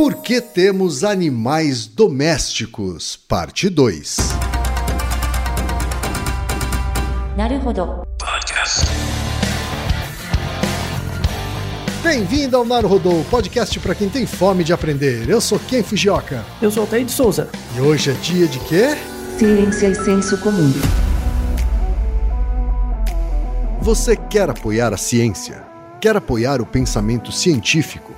Por que temos animais domésticos? Parte 2. Naruhodo. Bem-vindo ao Naruhodô, podcast para quem tem fome de aprender. Eu sou Ken Fujioka. Eu sou o Taí de Souza. E hoje é dia de quê? Ciência e senso comum. Você quer apoiar a ciência? Quer apoiar o pensamento científico?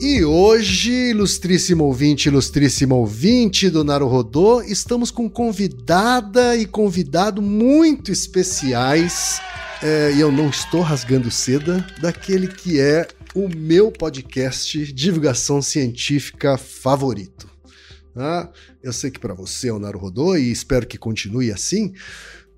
E hoje, ilustríssimo ouvinte, ilustríssimo ouvinte do Naruhodô, estamos com convidada e convidado muito especiais. É, e eu não estou rasgando seda daquele que é o meu podcast divulgação científica favorito. Ah, eu sei que para você é o Naruhodô e espero que continue assim,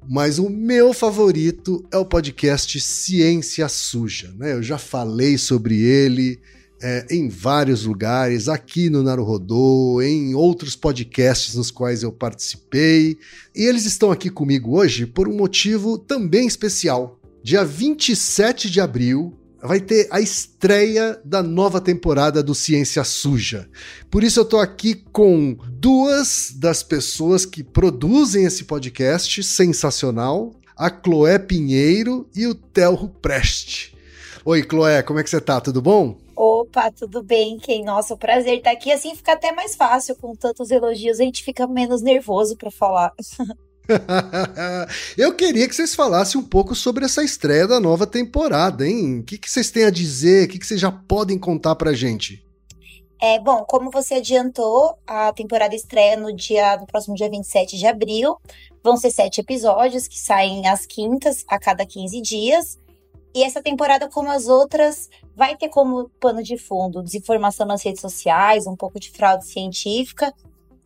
mas o meu favorito é o podcast Ciência Suja. Né? Eu já falei sobre ele é, em vários lugares, aqui no Naruhodô, em outros podcasts nos quais eu participei. E eles estão aqui comigo hoje por um motivo também especial. Dia 27 de abril vai ter a estreia da nova temporada do Ciência Suja. Por isso eu tô aqui com duas das pessoas que produzem esse podcast sensacional, a Chloé Pinheiro e o Telro Preste. Oi, Chloé, como é que você tá? Tudo bom? Opa, tudo bem, Quem? Nossa, prazer estar aqui. Assim fica até mais fácil com tantos elogios, a gente fica menos nervoso para falar. Eu queria que vocês falassem um pouco sobre essa estreia da nova temporada, hein? O que, que vocês têm a dizer? O que, que vocês já podem contar pra gente? É, bom, como você adiantou, a temporada estreia no dia no próximo dia 27 de abril. Vão ser sete episódios que saem às quintas, a cada 15 dias. E essa temporada, como as outras, vai ter como pano de fundo desinformação nas redes sociais, um pouco de fraude científica.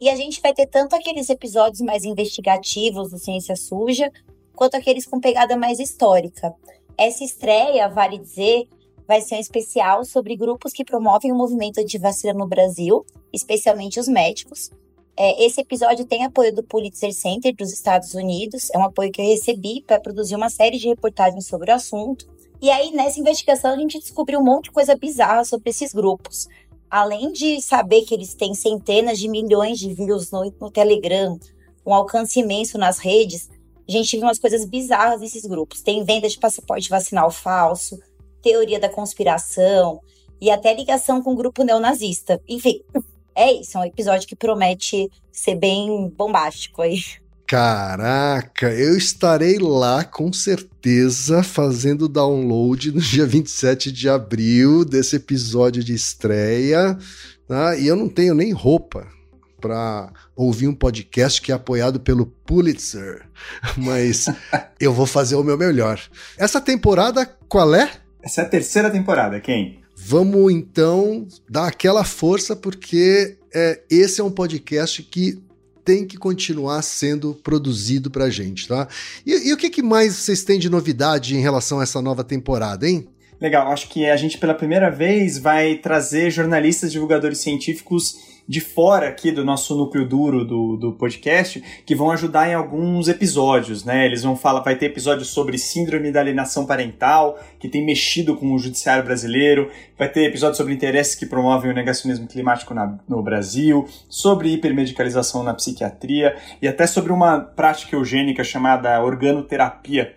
E a gente vai ter tanto aqueles episódios mais investigativos do Ciência Suja, quanto aqueles com pegada mais histórica. Essa estreia, vale dizer, vai ser um especial sobre grupos que promovem o movimento anti-vacina no Brasil, especialmente os médicos. É, esse episódio tem apoio do Pulitzer Center dos Estados Unidos, é um apoio que eu recebi para produzir uma série de reportagens sobre o assunto. E aí, nessa investigação, a gente descobriu um monte de coisa bizarra sobre esses grupos. Além de saber que eles têm centenas de milhões de views no, no Telegram, um alcance imenso nas redes, a gente viu umas coisas bizarras nesses grupos. Tem venda de passaporte vacinal falso, teoria da conspiração e até ligação com o grupo neonazista. Enfim, é isso, é um episódio que promete ser bem bombástico aí. Caraca, eu estarei lá com certeza fazendo download no dia 27 de abril desse episódio de estreia. Tá? E eu não tenho nem roupa para ouvir um podcast que é apoiado pelo Pulitzer, mas eu vou fazer o meu melhor. Essa temporada qual é? Essa é a terceira temporada, quem? Vamos então dar aquela força porque é, esse é um podcast que tem que continuar sendo produzido pra gente, tá? E, e o que, que mais vocês têm de novidade em relação a essa nova temporada, hein? Legal, acho que a gente pela primeira vez vai trazer jornalistas divulgadores científicos de fora aqui do nosso núcleo duro do, do podcast, que vão ajudar em alguns episódios, né? Eles vão falar, vai ter episódios sobre síndrome da alienação parental, que tem mexido com o judiciário brasileiro, vai ter episódios sobre interesses que promovem o negacionismo climático na, no Brasil, sobre hipermedicalização na psiquiatria e até sobre uma prática eugênica chamada organoterapia,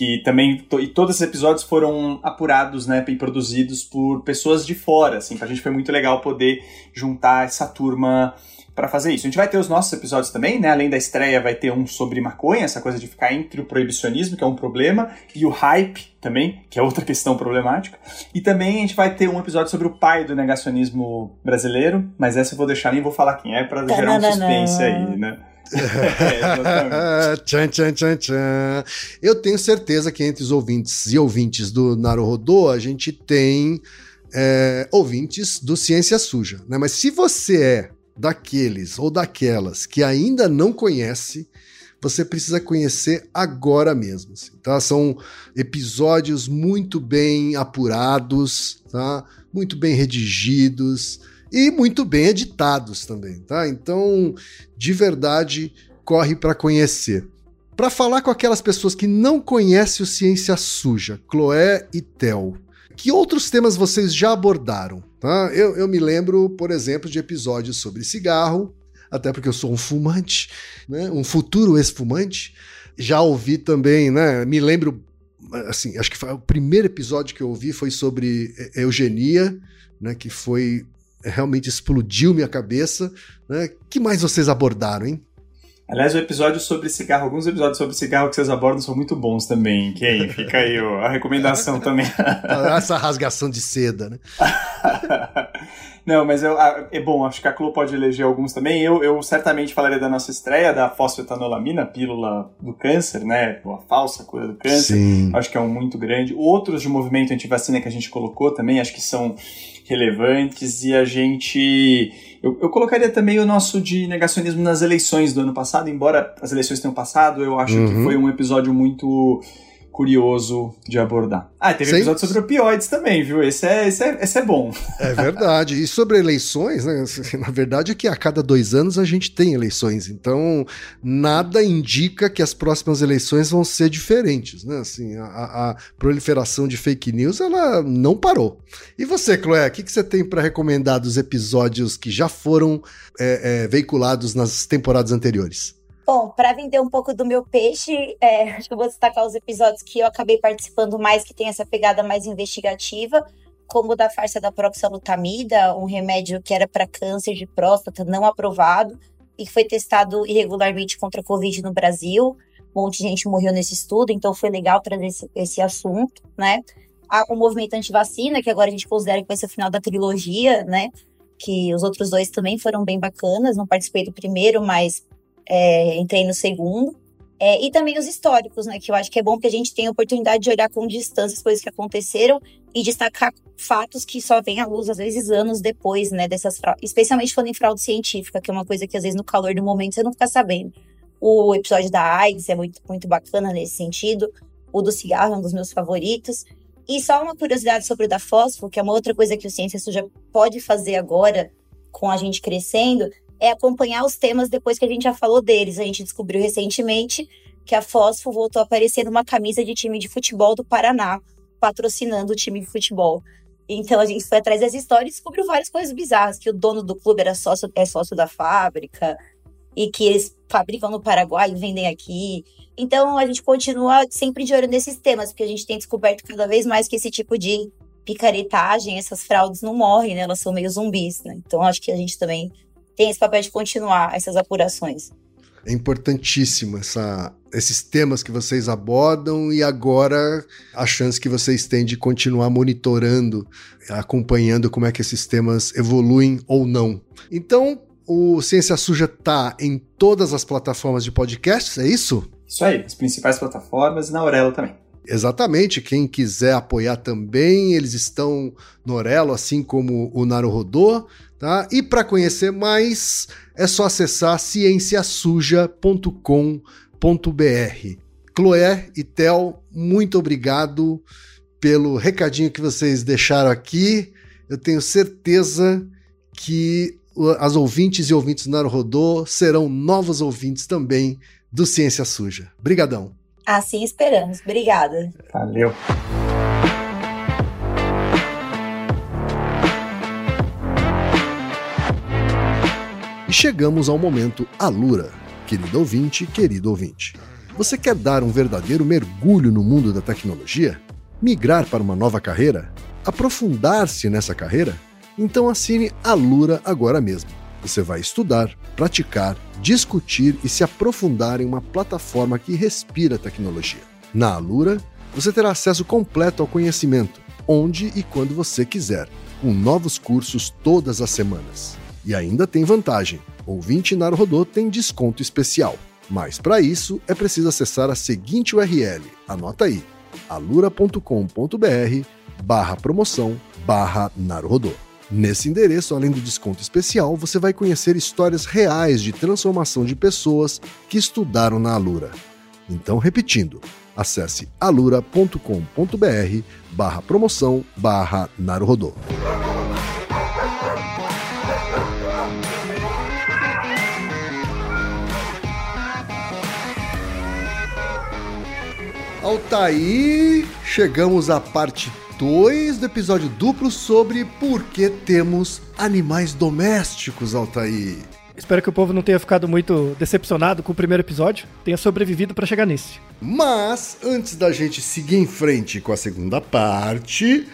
que também e todos esses episódios foram apurados, né, e produzidos por pessoas de fora, assim, pra gente foi muito legal poder juntar essa turma para fazer isso. A gente vai ter os nossos episódios também, né? Além da estreia, vai ter um sobre maconha, essa coisa de ficar entre o proibicionismo, que é um problema, e o hype também, que é outra questão problemática. E também a gente vai ter um episódio sobre o pai do negacionismo brasileiro, mas essa eu vou deixar, nem vou falar quem é, para gerar um suspense aí, né? tchan, tchan, tchan, tchan. Eu tenho certeza que entre os ouvintes e ouvintes do Naruhodô, a gente tem é, ouvintes do Ciência Suja, né? Mas se você é daqueles ou daquelas que ainda não conhece, você precisa conhecer agora mesmo. Assim, tá? São episódios muito bem apurados, tá? muito bem redigidos e muito bem editados também. Tá? Então, de verdade, corre para conhecer. Para falar com aquelas pessoas que não conhecem o Ciência Suja, Chloé e Tel, que outros temas vocês já abordaram? Tá? Eu, eu me lembro, por exemplo, de episódios sobre cigarro, até porque eu sou um fumante, né? um futuro ex-fumante. Já ouvi também, né? Me lembro, assim, acho que foi, o primeiro episódio que eu ouvi foi sobre eugenia, né? Que foi realmente explodiu minha cabeça. Né? que mais vocês abordaram, hein? Aliás, o episódio sobre cigarro, alguns episódios sobre cigarro que vocês abordam são muito bons também. Quem? Fica aí ó, a recomendação também. Essa rasgação de seda, né? Não, mas eu, é bom, acho que a Clô pode eleger alguns também. Eu, eu certamente falaria da nossa estreia, da fosfetanolamina, pílula do câncer, né? A falsa cura do câncer. Sim. Acho que é um muito grande. Outros de movimento antivacina que a gente colocou também, acho que são relevantes. E a gente eu, eu colocaria também o nosso de negacionismo nas eleições do ano passado, embora as eleições tenham passado, eu acho uhum. que foi um episódio muito curioso de abordar. Ah, teve Sem... episódio sobre opioides também, viu? Esse é, esse, é, esse é bom. É verdade. E sobre eleições, né? Na verdade é que a cada dois anos a gente tem eleições. Então, nada indica que as próximas eleições vão ser diferentes, né? Assim, a, a proliferação de fake news, ela não parou. E você, Chloé, o que, que você tem para recomendar dos episódios que já foram é, é, veiculados nas temporadas anteriores? Bom, para vender um pouco do meu peixe, é, acho que eu vou destacar os episódios que eu acabei participando mais, que tem essa pegada mais investigativa, como o da farsa da proxalutamida, um remédio que era para câncer de próstata não aprovado e que foi testado irregularmente contra a Covid no Brasil. Um monte de gente morreu nesse estudo, então foi legal trazer esse, esse assunto, né? o movimento anti-vacina, que agora a gente considera que vai ser o final da trilogia, né? Que os outros dois também foram bem bacanas. Não participei do primeiro, mas é, entrei no segundo. É, e também os históricos, né? Que eu acho que é bom que a gente tenha a oportunidade de olhar com distância as coisas que aconteceram e destacar fatos que só vêm à luz, às vezes, anos depois, né? Dessas fraudes. Especialmente falando em fraude científica, que é uma coisa que, às vezes, no calor do momento, você não fica sabendo. O episódio da AIDS é muito, muito bacana nesse sentido. O do cigarro é um dos meus favoritos. E só uma curiosidade sobre o da fósforo, que é uma outra coisa que o Ciência Suja pode fazer agora, com a gente crescendo, é acompanhar os temas depois que a gente já falou deles. A gente descobriu recentemente que a Fosfo voltou a aparecer numa camisa de time de futebol do Paraná, patrocinando o time de futebol. Então a gente foi atrás dessa história e descobriu várias coisas bizarras, que o dono do clube era sócio, é sócio da fábrica, e que eles fabricam no Paraguai e vendem aqui. Então a gente continua sempre de olho nesses temas, porque a gente tem descoberto cada vez mais que esse tipo de picaretagem, essas fraudes não morrem, né? Elas são meio zumbis, né? Então acho que a gente também tem esse papel de continuar essas apurações. É importantíssimo essa, esses temas que vocês abordam e agora a chance que vocês têm de continuar monitorando, acompanhando como é que esses temas evoluem ou não. Então, o Ciência Suja está em todas as plataformas de podcasts, é isso? Isso aí, as principais plataformas e na Aurelo também. Exatamente, quem quiser apoiar também, eles estão no Orelo, assim como o Naruhodô, tá? E para conhecer mais, é só acessar cienciasuja.com.br. Chloé e Tel, muito obrigado pelo recadinho que vocês deixaram aqui. Eu tenho certeza que as ouvintes e ouvintes do Naruhodô serão novos ouvintes também do Ciência Suja. Brigadão. Assim esperamos. Obrigada. Valeu. E chegamos ao momento Alura, querido ouvinte, querido ouvinte. Você quer dar um verdadeiro mergulho no mundo da tecnologia? Migrar para uma nova carreira? Aprofundar-se nessa carreira? Então assine a Lura agora mesmo. Você vai estudar, praticar, discutir e se aprofundar em uma plataforma que respira tecnologia. Na Alura, você terá acesso completo ao conhecimento, onde e quando você quiser, com novos cursos todas as semanas. E ainda tem vantagem: ouvinte Rodô tem desconto especial. Mas para isso é preciso acessar a seguinte URL. Anota aí: alura.com.br barra promoção barra Naruhodô. Nesse endereço, além do desconto especial, você vai conhecer histórias reais de transformação de pessoas que estudaram na Alura. Então, repetindo, acesse alura.com.br barra promoção barra Naruhodô. Altaí, chegamos à parte 2 do episódio duplo sobre por que temos animais domésticos, Altaí. Espero que o povo não tenha ficado muito decepcionado com o primeiro episódio, tenha sobrevivido para chegar nesse. Mas, antes da gente seguir em frente com a segunda parte,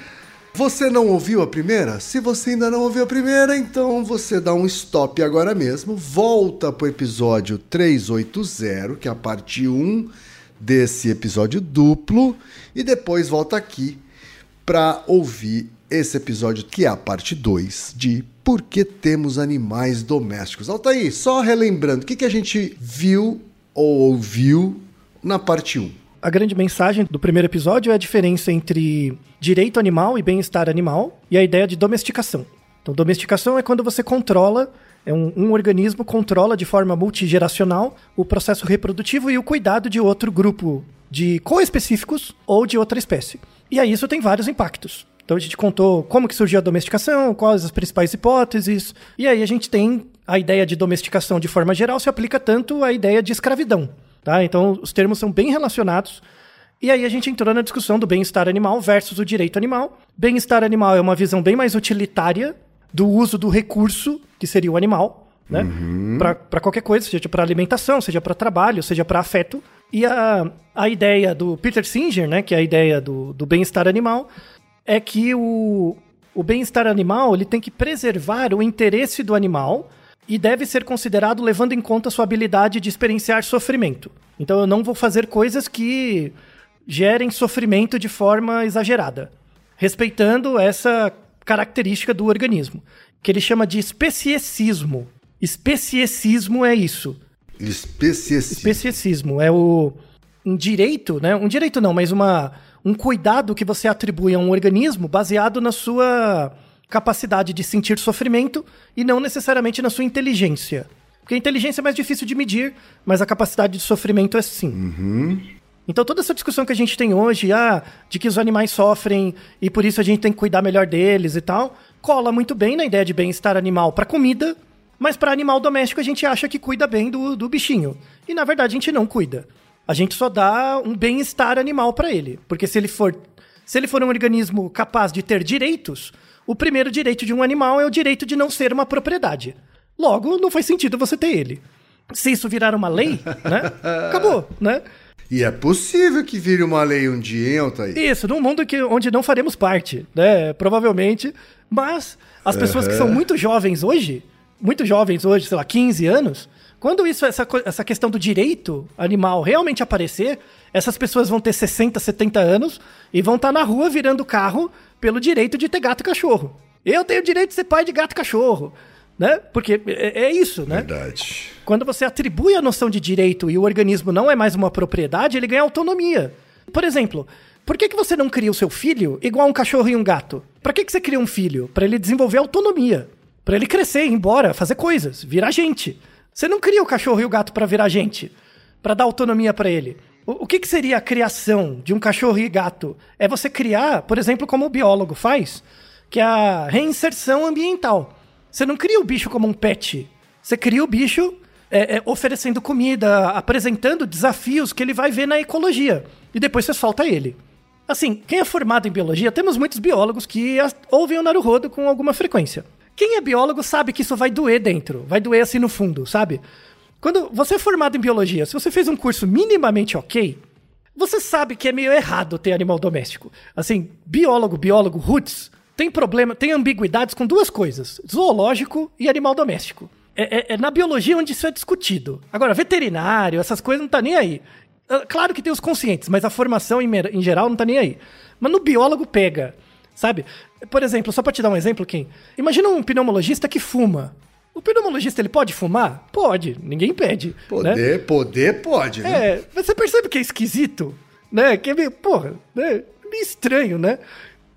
você não ouviu a primeira? Se você ainda não ouviu a primeira, então você dá um stop agora mesmo, volta para o episódio 380, que é a parte 1 desse episódio duplo e depois volta aqui para ouvir esse episódio que é a parte 2 de Por que temos animais domésticos. Altair, só relembrando, o que, que a gente viu ou ouviu na parte 1? Um? A grande mensagem do primeiro episódio é a diferença entre direito animal e bem-estar animal e a ideia de domesticação. Então, domesticação é quando você controla é um, um organismo controla de forma multigeracional o processo reprodutivo e o cuidado de outro grupo de co-específicos ou de outra espécie. E aí isso tem vários impactos. Então a gente contou como que surgiu a domesticação, quais as principais hipóteses, e aí a gente tem a ideia de domesticação de forma geral se aplica tanto à ideia de escravidão, tá? Então os termos são bem relacionados. E aí a gente entrou na discussão do bem-estar animal versus o direito animal. Bem-estar animal é uma visão bem mais utilitária do uso do recurso, que seria o animal, né? Uhum. Para qualquer coisa, seja para alimentação, seja para trabalho, seja para afeto. E a, a ideia do Peter Singer, né, que é a ideia do, do bem-estar animal, é que o, o bem-estar animal ele tem que preservar o interesse do animal e deve ser considerado levando em conta sua habilidade de experienciar sofrimento. Então eu não vou fazer coisas que gerem sofrimento de forma exagerada, respeitando essa característica do organismo, que ele chama de especiecismo. Especiecismo é isso. Especiecismo é o um direito, né? Um direito não, mas uma um cuidado que você atribui a um organismo baseado na sua capacidade de sentir sofrimento e não necessariamente na sua inteligência. Porque a inteligência é mais difícil de medir, mas a capacidade de sofrimento é sim. Uhum. Então toda essa discussão que a gente tem hoje, ah, de que os animais sofrem e por isso a gente tem que cuidar melhor deles e tal, cola muito bem na ideia de bem-estar animal para comida, mas para animal doméstico a gente acha que cuida bem do, do bichinho. E na verdade a gente não cuida. A gente só dá um bem-estar animal para ele, porque se ele for se ele for um organismo capaz de ter direitos, o primeiro direito de um animal é o direito de não ser uma propriedade. Logo, não faz sentido você ter ele. Se isso virar uma lei, né? Acabou, né? E é possível que vire uma lei um dia, hein, Altair? Isso, num mundo que, onde não faremos parte, né? Provavelmente. Mas as pessoas uhum. que são muito jovens hoje, muito jovens hoje, sei lá, 15 anos, quando isso, essa, essa questão do direito animal realmente aparecer, essas pessoas vão ter 60, 70 anos e vão estar tá na rua virando carro pelo direito de ter gato e cachorro. Eu tenho o direito de ser pai de gato e cachorro né? Porque é, é, isso, né? Verdade. Quando você atribui a noção de direito e o organismo não é mais uma propriedade, ele ganha autonomia. Por exemplo, por que, que você não cria o seu filho igual um cachorro e um gato? Para que, que você cria um filho? Para ele desenvolver autonomia. Para ele crescer, ir embora, fazer coisas, virar gente. Você não cria o cachorro e o gato para virar gente, para dar autonomia para ele. O, o que, que seria a criação de um cachorro e gato? É você criar, por exemplo, como o biólogo faz, que é a reinserção ambiental. Você não cria o bicho como um pet. Você cria o bicho é, é, oferecendo comida, apresentando desafios que ele vai ver na ecologia. E depois você solta ele. Assim, quem é formado em biologia, temos muitos biólogos que ouvem o Naruhodo com alguma frequência. Quem é biólogo sabe que isso vai doer dentro, vai doer assim no fundo, sabe? Quando você é formado em biologia, se você fez um curso minimamente ok, você sabe que é meio errado ter animal doméstico. Assim, biólogo, biólogo, roots, tem problema, tem ambiguidades com duas coisas: zoológico e animal doméstico. É, é- é na biologia onde isso é discutido. Agora, veterinário, essas coisas não tá nem aí. Ah, Claro que tem os conscientes, mas a formação em, em geral não tá nem aí. Mas no biólogo pega, sabe? Por exemplo, só pra te dar um exemplo, Kim. Imagina um pneumologista que fuma. O pneumologista, ele pode fumar? Pode, ninguém impede. né? Poder, poder pode, né? É, você percebe que é esquisito, né? Que é meio, porra, né? meio estranho, né?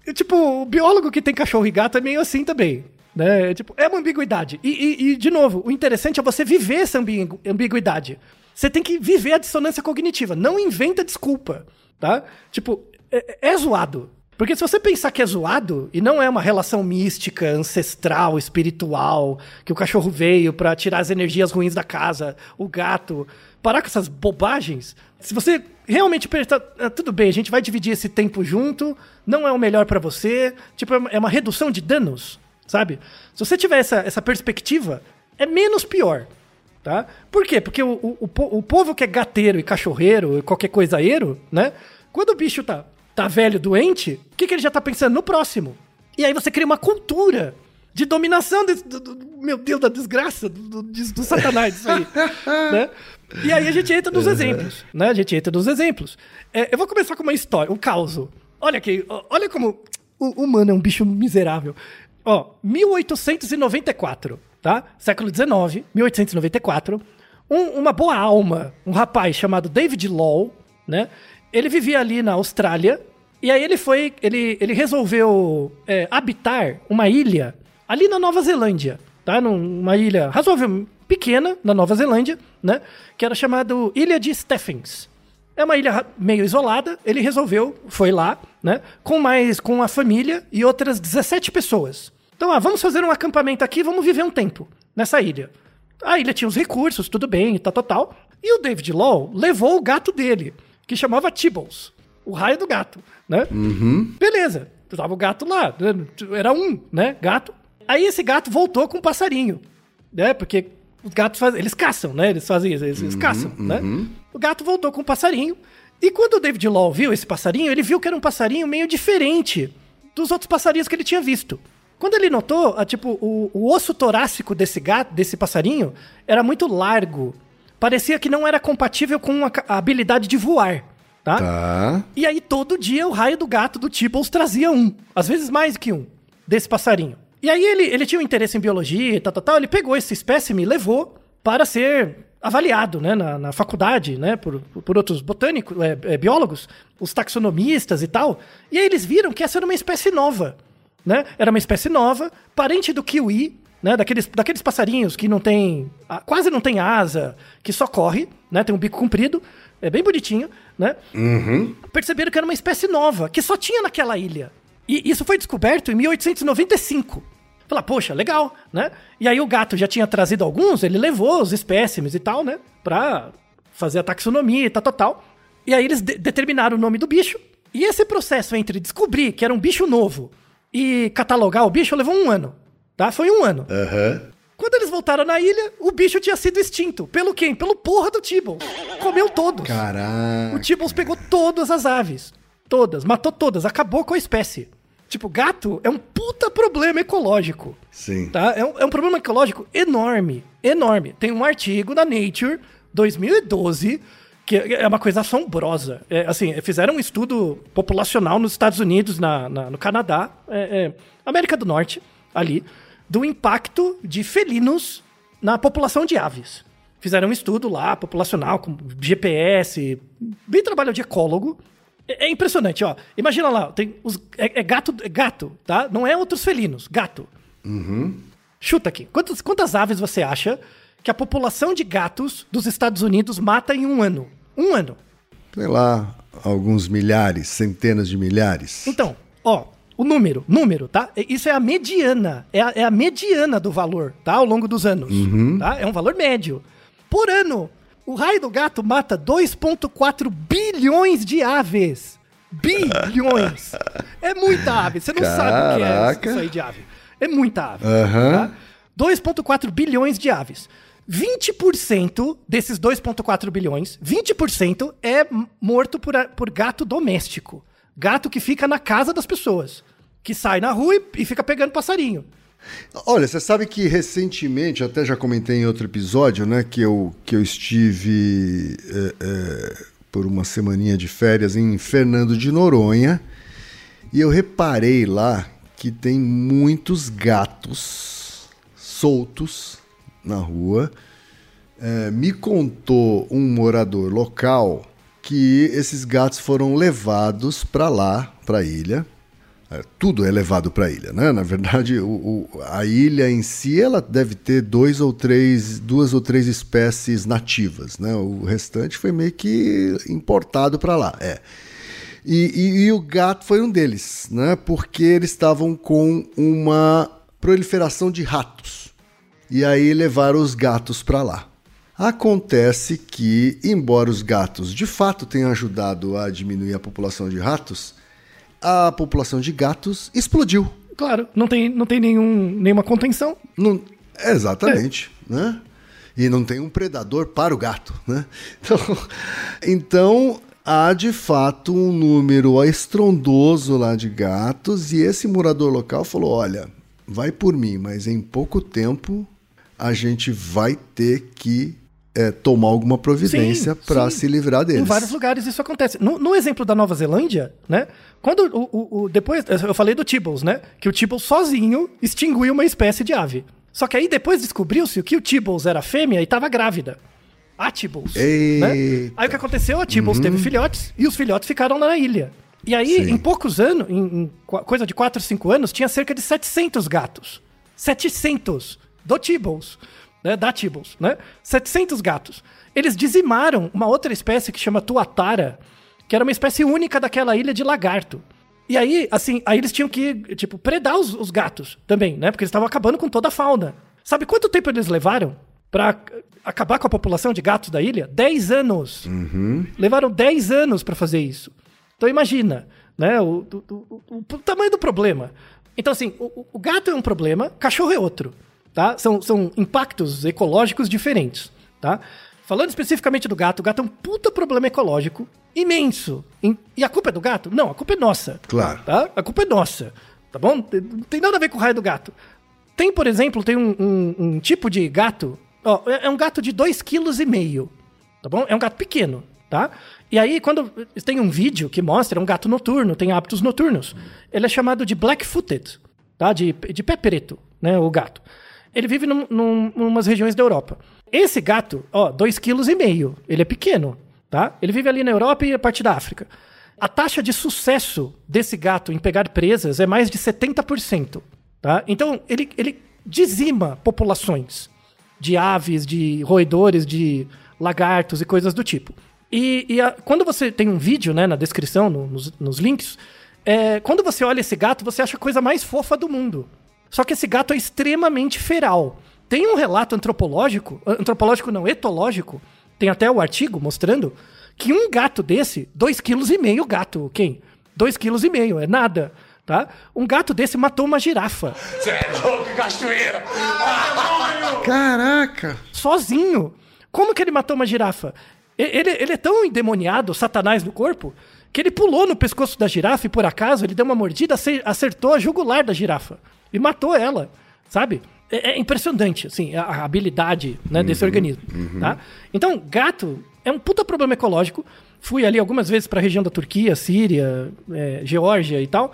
E, tipo, o biólogo que tem cachorro e gato é meio assim também, né? Tipo, é uma ambiguidade. E, e- e, de novo, o interessante é você viver essa ambi- ambiguidade. Você tem que viver a dissonância cognitiva. Não inventa desculpa, tá? Tipo, é, é zoado. Porque se você pensar que é zoado e não é uma relação mística, ancestral, espiritual, que o cachorro veio pra tirar as energias ruins da casa, o gato, parar com essas bobagens. Se você realmente pensar, "Ah, tudo bem, a gente vai dividir esse tempo junto, não é o melhor pra você, tipo, é uma- redução de danos, sabe? Se você tiver essa, essa perspectiva, é menos pior. Tá? Por quê? Porque o, o, o povo que é gateiro e cachorreiro, e qualquer coisaeiro, né? Quando o bicho tá, tá velho, doente, o que, que ele já tá pensando? No próximo. E aí você cria uma cultura de dominação desse, do, do- meu Deus, da desgraça, do, do, do satanás, isso aí. né? E aí a gente entra nos exemplos, né? A gente entra nos exemplos. É, eu vou começar com uma história, um caos. Olha aqui, olha como o humano é um bicho miserável. Ó, 1894, tá? Século XIX, 1894. Um- uma boa alma, um rapaz chamado David Law, né? Ele vivia ali na Austrália e aí ele foi, ele, ele resolveu é, habitar uma ilha ali na Nova Zelândia, tá? Numa ilha razoavelmente pequena na Nova Zelândia, né? Que era chamado Ilha de Stephens. É uma ilha meio isolada. Ele resolveu, foi lá, né? Com mais, com a família e outras 17 pessoas. Então, ah, vamos fazer um acampamento aqui, vamos viver um tempo nessa ilha. A ilha tinha os recursos, tudo bem, tal, tal, tal. E o David Law levou o gato dele, que chamava Tibbles, o raio do gato, né? Beleza, tava o gato lá, né? era um, né, gato. Aí esse gato voltou com um passarinho, né? Porque os gatos eles caçam, né? Eles fazem isso, eles, eles caçam, né? O gato voltou com um passarinho. E quando o David Law viu esse passarinho, ele viu que era um passarinho meio diferente dos outros passarinhos que ele tinha visto. Quando ele notou, ah, tipo, o, o osso torácico desse gato, desse passarinho, era muito largo. Parecia que não era compatível com a, habilidade de voar, tá? Tá. E aí, todo dia, o raio do gato do Tibbles trazia um. Às vezes mais que um. Desse passarinho. E aí, ele, ele tinha um interesse em biologia e tal, tal, tal. Ele pegou esse espécime e levou para ser avaliado, né? Na, na faculdade, né? Por, por outros botânicos, é, é, biólogos, os taxonomistas e tal. E aí, eles viram que essa era uma espécie nova, né? Era uma espécie nova, parente do kiwi, né? Daqueles, daqueles passarinhos que não tem, quase não tem asa, que só corre, né? Tem um bico comprido, é bem bonitinho, né? Perceberam que era uma espécie nova, que só tinha naquela ilha. E isso foi descoberto em 1895. Fala, poxa, legal, né? E aí o gato já tinha trazido alguns, ele levou os espécimes e tal, né? Pra fazer a taxonomia e tal, tal, tal. E aí eles de- determinaram o nome do bicho. E esse processo entre descobrir que era um bicho novo e catalogar o bicho levou um ano, tá? Foi um ano. Aham. Quando eles voltaram na ilha, o bicho tinha sido extinto. Pelo quem? Pelo porra do Tibble. Comeu todos. O Caraca. Tibbles pegou todas as aves. Todas. Matou todas. Acabou com a espécie. Tipo, gato é um puta problema ecológico. Sim. Tá? É, um, é um problema ecológico enorme. Enorme. Tem um artigo na Nature, 2012, que é uma coisa assombrosa. É, assim, fizeram um estudo populacional nos Estados Unidos, na, na- no Canadá, é, é, América do Norte, ali, do impacto de felinos na população de aves. Fizeram um estudo lá, populacional, com GPS, bem trabalho de ecólogo. É, é impressionante, ó. Imagina lá, tem os, é, é gato, é gato, tá? Não é outros felinos, gato. Chuta aqui. Quantas, quantas aves você acha que a população de gatos dos Estados Unidos mata em um ano? Um ano. Sei lá, alguns milhares, centenas de milhares. Então, ó, o número, número, tá? Isso é a mediana. É a, é a mediana do valor, tá? Ao longo dos anos. Tá? É um valor médio. Por ano, o raio do gato mata 2,4 bilhões de aves. Bilhões. É muita ave. Você não sabe o que é Caraca. isso aí de ave. É muita ave. Aham. tá? 2,4 bilhões de aves. 20% desses 2,4 bilhões, 20% é morto por, por gato doméstico. Gato que fica na casa das pessoas. Que sai na rua e, e fica pegando passarinho. Olha, você sabe que recentemente, até já comentei em outro episódio, né, que eu, que eu estive é, é, por uma semaninha de férias em Fernando de Noronha e eu reparei lá que tem muitos gatos soltos na rua. É, me contou um morador local que esses gatos foram levados para lá, para a ilha. É, tudo é levado para a ilha, né? Na verdade, o, o- a ilha em si ela deve ter dois ou três, duas ou três espécies nativas, né? O restante foi meio que importado para lá. É. E, e- e o gato foi um deles, né? Porque eles estavam com uma proliferação de ratos. E aí levaram os gatos para lá. Acontece que, embora os gatos de fato tenham ajudado a diminuir a população de ratos, a população de gatos explodiu. Claro, não tem, não tem nenhum, nenhuma contenção. Não, exatamente, né? E não tem um predador para o gato, né? Então, então há de fato um número estrondoso lá de gatos e esse morador local falou: olha, vai por mim, mas em pouco tempo a gente vai ter que é, tomar alguma providência para se livrar deles. Em vários lugares isso acontece. No, no exemplo da Nova Zelândia, né? Quando o, o- o- depois eu falei do Tibbles, né? Que o Tibbles sozinho extinguiu uma espécie de ave. Só que aí depois descobriu-se que o Tibbles era fêmea e estava grávida. A Tibbles. Né? Aí o que aconteceu? A Tibbles teve filhotes e os filhotes ficaram na ilha. E aí, Sim. em poucos anos, em, em co- coisa de 4, 5 anos, tinha cerca de 700 gatos. 700 do Tibbles, né? Da Tibbles, né? 700 gatos. Eles dizimaram uma outra espécie que chama tuatara, que era uma espécie única daquela ilha de lagarto. E aí, assim, aí eles tinham que, tipo, predar os, os gatos também, né? Porque eles estavam acabando com toda a fauna. Sabe quanto tempo eles levaram pra eh, acabar com a população de gatos da ilha? 10 anos. Levaram 10 anos pra fazer isso. Então imagina, né, o, o- o- o- tamanho do problema. Então assim, o, o- o gato é um problema, cachorro é outro, tá? São, são impactos ecológicos diferentes, tá? Falando especificamente do gato, o gato é um puta problema ecológico imenso. E a culpa é do gato? Não, a culpa é nossa. Claro. Tá? A culpa é nossa, tá bom? Tem- Não tem nada a ver com o raio do gato. Tem, por exemplo, tem um, um- um tipo de gato, ó, é é um gato de 2,5 kg, tá bom? É um gato pequeno, tá? E aí, quando tem um vídeo que mostra, é um gato noturno, tem hábitos noturnos. Ele é chamado de black-footed, tá? De, de pé preto, né? O gato. Ele vive num, num, regiões da Europa. Esse gato, ó, 2,5 kg, ele é pequeno, tá? Ele vive ali na Europa e a parte da África. A taxa de sucesso desse gato em pegar presas é mais de 70%. Tá? Então, ele, ele dizima populações de aves, de roedores, de lagartos e coisas do tipo. E, e a- quando você tem um vídeo né, na descrição, no- nos, nos links, é, quando você olha esse gato, você acha a coisa mais fofa do mundo. Só que esse gato é extremamente feral. Tem um relato antropológico, antropológico não, etológico, tem até o artigo mostrando que um gato desse, 2,5 kg gato, quem? 2,5 kg, é nada, tá? Um gato desse matou uma girafa, Caraca! sozinho. Como que ele matou uma girafa? Ele, ele é tão endemoniado, satanás no corpo, que ele pulou no pescoço da girafa e por acaso ele deu uma mordida, ace- acertou a jugular da girafa e matou ela, sabe? É, é impressionante, assim, a, a habilidade né, desse organismo, tá? Então, gato é um puta problema ecológico. Fui ali algumas vezes para a região da Turquia, Síria, é, Geórgia e tal.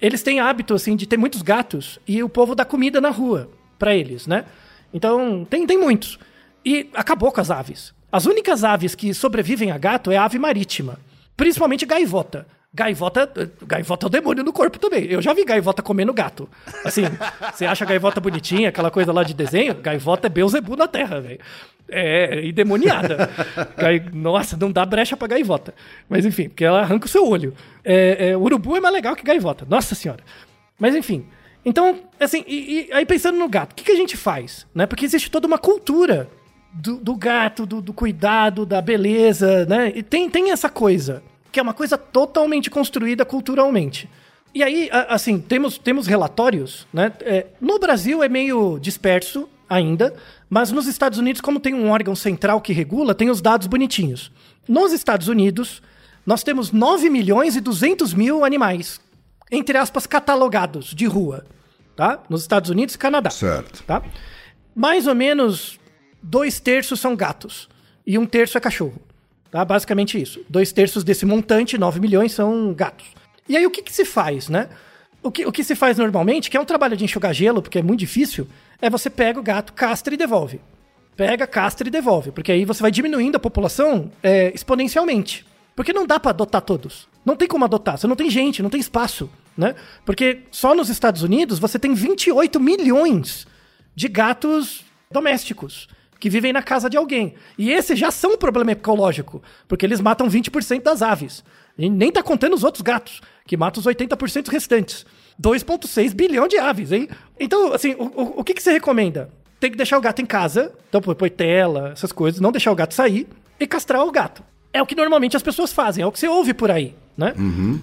Eles têm hábito, assim, de ter muitos gatos e o povo dá comida na rua para eles, né? Então, tem, tem muitos. E acabou com as aves. As únicas aves que sobrevivem a gato é a ave marítima. Principalmente gaivota. Gaivota, gaivota é o demônio no corpo também. Eu já vi gaivota comendo gato. Assim, você acha gaivota bonitinha, aquela coisa lá de desenho? Gaivota é Beuzebu na terra, velho. É endemoniada. Gai- Nossa, não dá brecha pra gaivota. Mas enfim, porque ela arranca o seu olho. É, é, urubu é mais legal que gaivota. Nossa senhora. Mas enfim. Então, assim, e, e aí pensando no gato, o que, que a gente faz? Né? Porque existe toda uma cultura do, do gato, do, do cuidado, da beleza, né? E tem, tem essa coisa, que é uma coisa totalmente construída culturalmente. E aí, assim, temos, temos relatórios, né? É, no Brasil é meio disperso, ainda, mas nos Estados Unidos, como tem um órgão central que regula, tem os dados bonitinhos. Nos Estados Unidos, nós temos 9 milhões e 200 mil animais, entre aspas, catalogados de rua, tá? Nos Estados Unidos e Canadá. Certo. Tá? Mais ou menos dois terços são gatos e um terço é cachorro. Tá? Basicamente isso. Dois terços desse montante, 9 milhões, são gatos. E aí o que, que se faz, né? O que, o que se faz normalmente, que é um trabalho de enxugar gelo, porque é muito difícil, é você pega o gato, castra e devolve. Pega, castra e devolve. Porque aí você vai diminuindo a população é, exponencialmente. Porque não dá pra adotar todos. Não tem como adotar. Você não tem gente, não tem espaço, né? Porque só nos Estados Unidos você tem 28 milhões de gatos domésticos que vivem na casa de alguém. E esses já são um problema ecológico, porque eles matam 20% das aves. E nem tá contando os outros gatos, que matam os 80% restantes. 2,6 bilhão de aves, hein? Então, assim, o, o, o que, que você recomenda? Tem que deixar o gato em casa, então põe tela, essas coisas, não deixar o gato sair e castrar o gato. É o que normalmente as pessoas fazem, é o que você ouve por aí, né?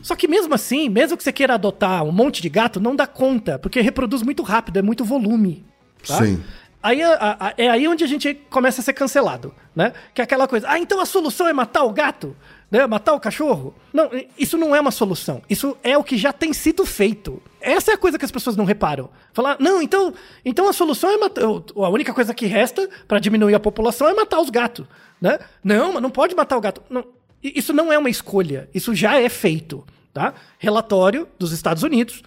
Só que mesmo assim, mesmo que você queira adotar um monte de gato, não dá conta, porque reproduz muito rápido, é muito volume. Tá? Sim. Aí a- a- é aí onde a gente começa a ser cancelado, né? Que é aquela coisa, ah, então a solução é matar o gato? Né? Matar o cachorro? Não, isso não é uma solução. Isso é o que já tem sido feito. Essa é a coisa que as pessoas não reparam. Falar, não, então, então a solução é matar. A única coisa que resta para diminuir a população é matar os gatos. Né? Não, mas não pode matar o gato. Não, isso não é uma escolha. Isso já é feito. Tá? Relatório dos Estados Unidos.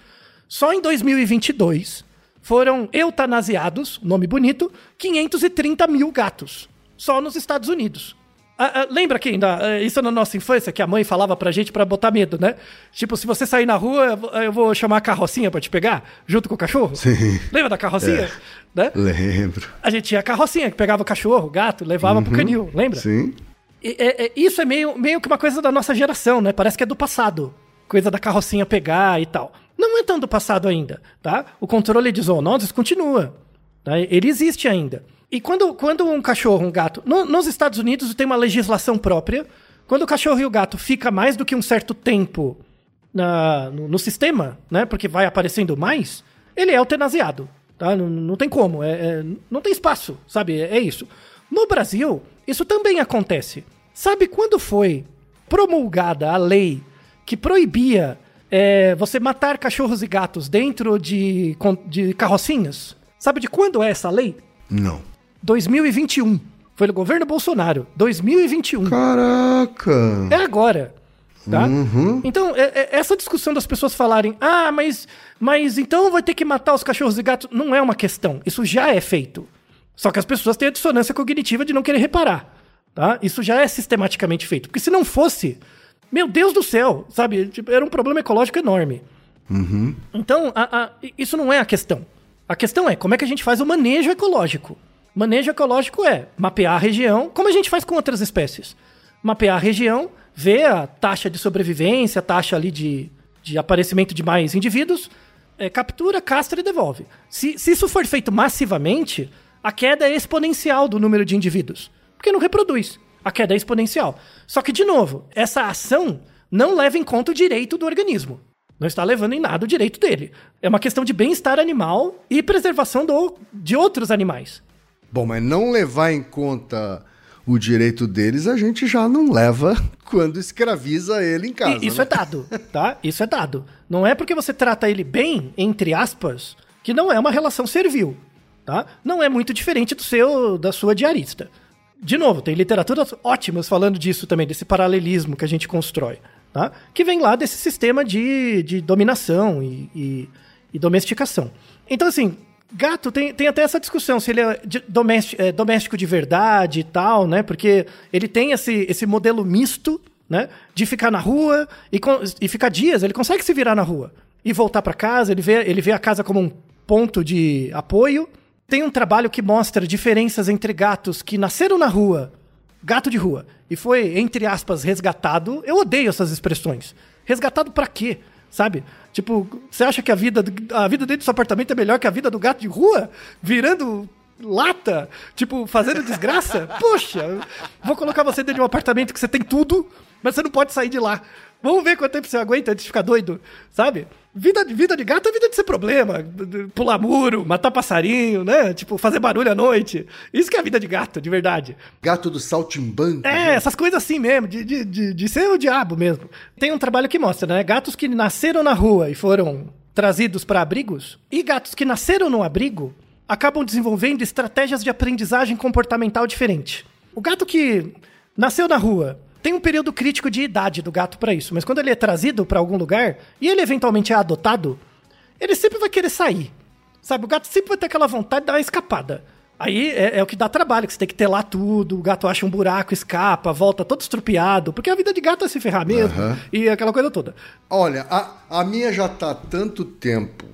Só em 2022 foram eutanasiados, nome bonito, 530 mil gatos. Só nos Estados Unidos. Ah, ah, lembra que ainda, ah, isso na nossa infância, que a mãe falava pra gente pra botar medo, né? Tipo, se você sair na rua, eu vou- chamar a carrocinha pra te pegar, junto com o cachorro? Sim. Lembra da carrocinha? Né? Lembro. A gente tinha a carrocinha que pegava o cachorro, o gato, levava pro canil, lembra? Sim. E- é- é- isso é meio, meio que uma coisa da nossa geração, né? Parece que é do passado. Coisa da carrocinha pegar e tal. Não é tão do passado ainda, tá? O controle de zoonoses continua. Tá? Ele existe ainda. E quando, quando um cachorro, um gato... no- nos Estados Unidos tem uma legislação própria. Quando o cachorro e o gato fica mais do que um certo tempo na- no, no sistema, né? Porque vai aparecendo mais, ele é eutanasiado. Tá? Não, não tem como. é- é- não tem espaço, sabe? É, é isso. No Brasil, isso também acontece. Sabe quando foi promulgada a lei que proibia é, você matar cachorros e gatos dentro de, de carrocinhas? Sabe de quando é essa lei? Não. 2021. Foi no governo Bolsonaro. 2021. Caraca. É agora. Tá? Então, é- é- essa discussão das pessoas falarem, ah, mas, mas então vai ter que matar os cachorros e gatos, não é uma questão. Isso já é feito. Só que as pessoas têm a dissonância cognitiva de não querer reparar. Tá? Isso já é sistematicamente feito. Porque se não fosse, meu Deus do céu, sabe? Tipo, era um problema ecológico enorme. Então, a- a- isso não é a questão. A questão é como é que a gente faz o manejo ecológico. Manejo ecológico é mapear a região, como a gente faz com outras espécies. Mapear a região, ver a taxa de sobrevivência, a taxa ali de, de aparecimento de mais indivíduos, é, captura, castra e devolve. Se, se isso for feito massivamente, a queda é exponencial do número de indivíduos. Porque não reproduz. A queda é exponencial. Só que, de novo, essa ação não leva em conta o direito do organismo. Não está levando em nada o direito dele. É uma questão de bem-estar animal e preservação do, de outros animais. Bom, mas não levar em conta o direito deles, a gente já não leva quando escraviza ele em casa. E isso né? é dado, tá? Isso é dado. Não é porque você trata ele bem, entre aspas, que não é uma relação servil, tá? Não é muito diferente do seu da sua diarista. De novo, tem literaturas ótimas falando disso também, desse paralelismo que a gente constrói, tá? Que vem lá desse sistema de, de dominação e, e, e domesticação. Então, assim, gato tem, tem até essa discussão se ele é, de- doméstico, é doméstico de verdade e tal, né? Porque ele tem esse, esse modelo misto, né? De ficar na rua e, e ficar dias, ele consegue se virar na rua e voltar para casa, ele vê, ele vê a casa como um ponto de apoio. Tem um trabalho que mostra diferenças entre gatos que nasceram na rua, gato de rua, e foi, entre aspas, resgatado. Eu odeio essas expressões. Resgatado pra quê? Sabe? Tipo, você acha que a vida, a vida dentro do seu apartamento é melhor que a vida do gato de rua? Virando lata? Tipo, fazendo desgraça? Poxa, vou colocar você dentro de um apartamento que você tem tudo, mas você não pode sair de lá. Vamos ver quanto tempo você aguenta antes de ficar doido, sabe? Vida, vida de gato é vida de ser problema. Pular muro, matar passarinho, né? Tipo, fazer barulho à noite. Isso que é a vida de gato, de verdade. Gato do saltimbanco. É, essas coisas assim mesmo, de, de, de, de ser o diabo mesmo. Tem um trabalho que mostra, né? Gatos que nasceram na rua e foram trazidos para abrigos, e gatos que nasceram no abrigo acabam desenvolvendo estratégias de aprendizagem comportamental diferente. O gato que nasceu na rua tem um período crítico de idade do gato para isso, mas quando ele é trazido para algum lugar e ele eventualmente é adotado, ele sempre vai querer sair. Sabe, o gato sempre vai ter aquela vontade de dar uma escapada. Aí é, é, o que dá trabalho, que você tem que telar tudo, o gato acha um buraco, escapa, volta todo estrupiado, porque a vida de gato é se ferrar mesmo, Aham. e aquela coisa toda. Olha, a, a minha já tá há tanto tempo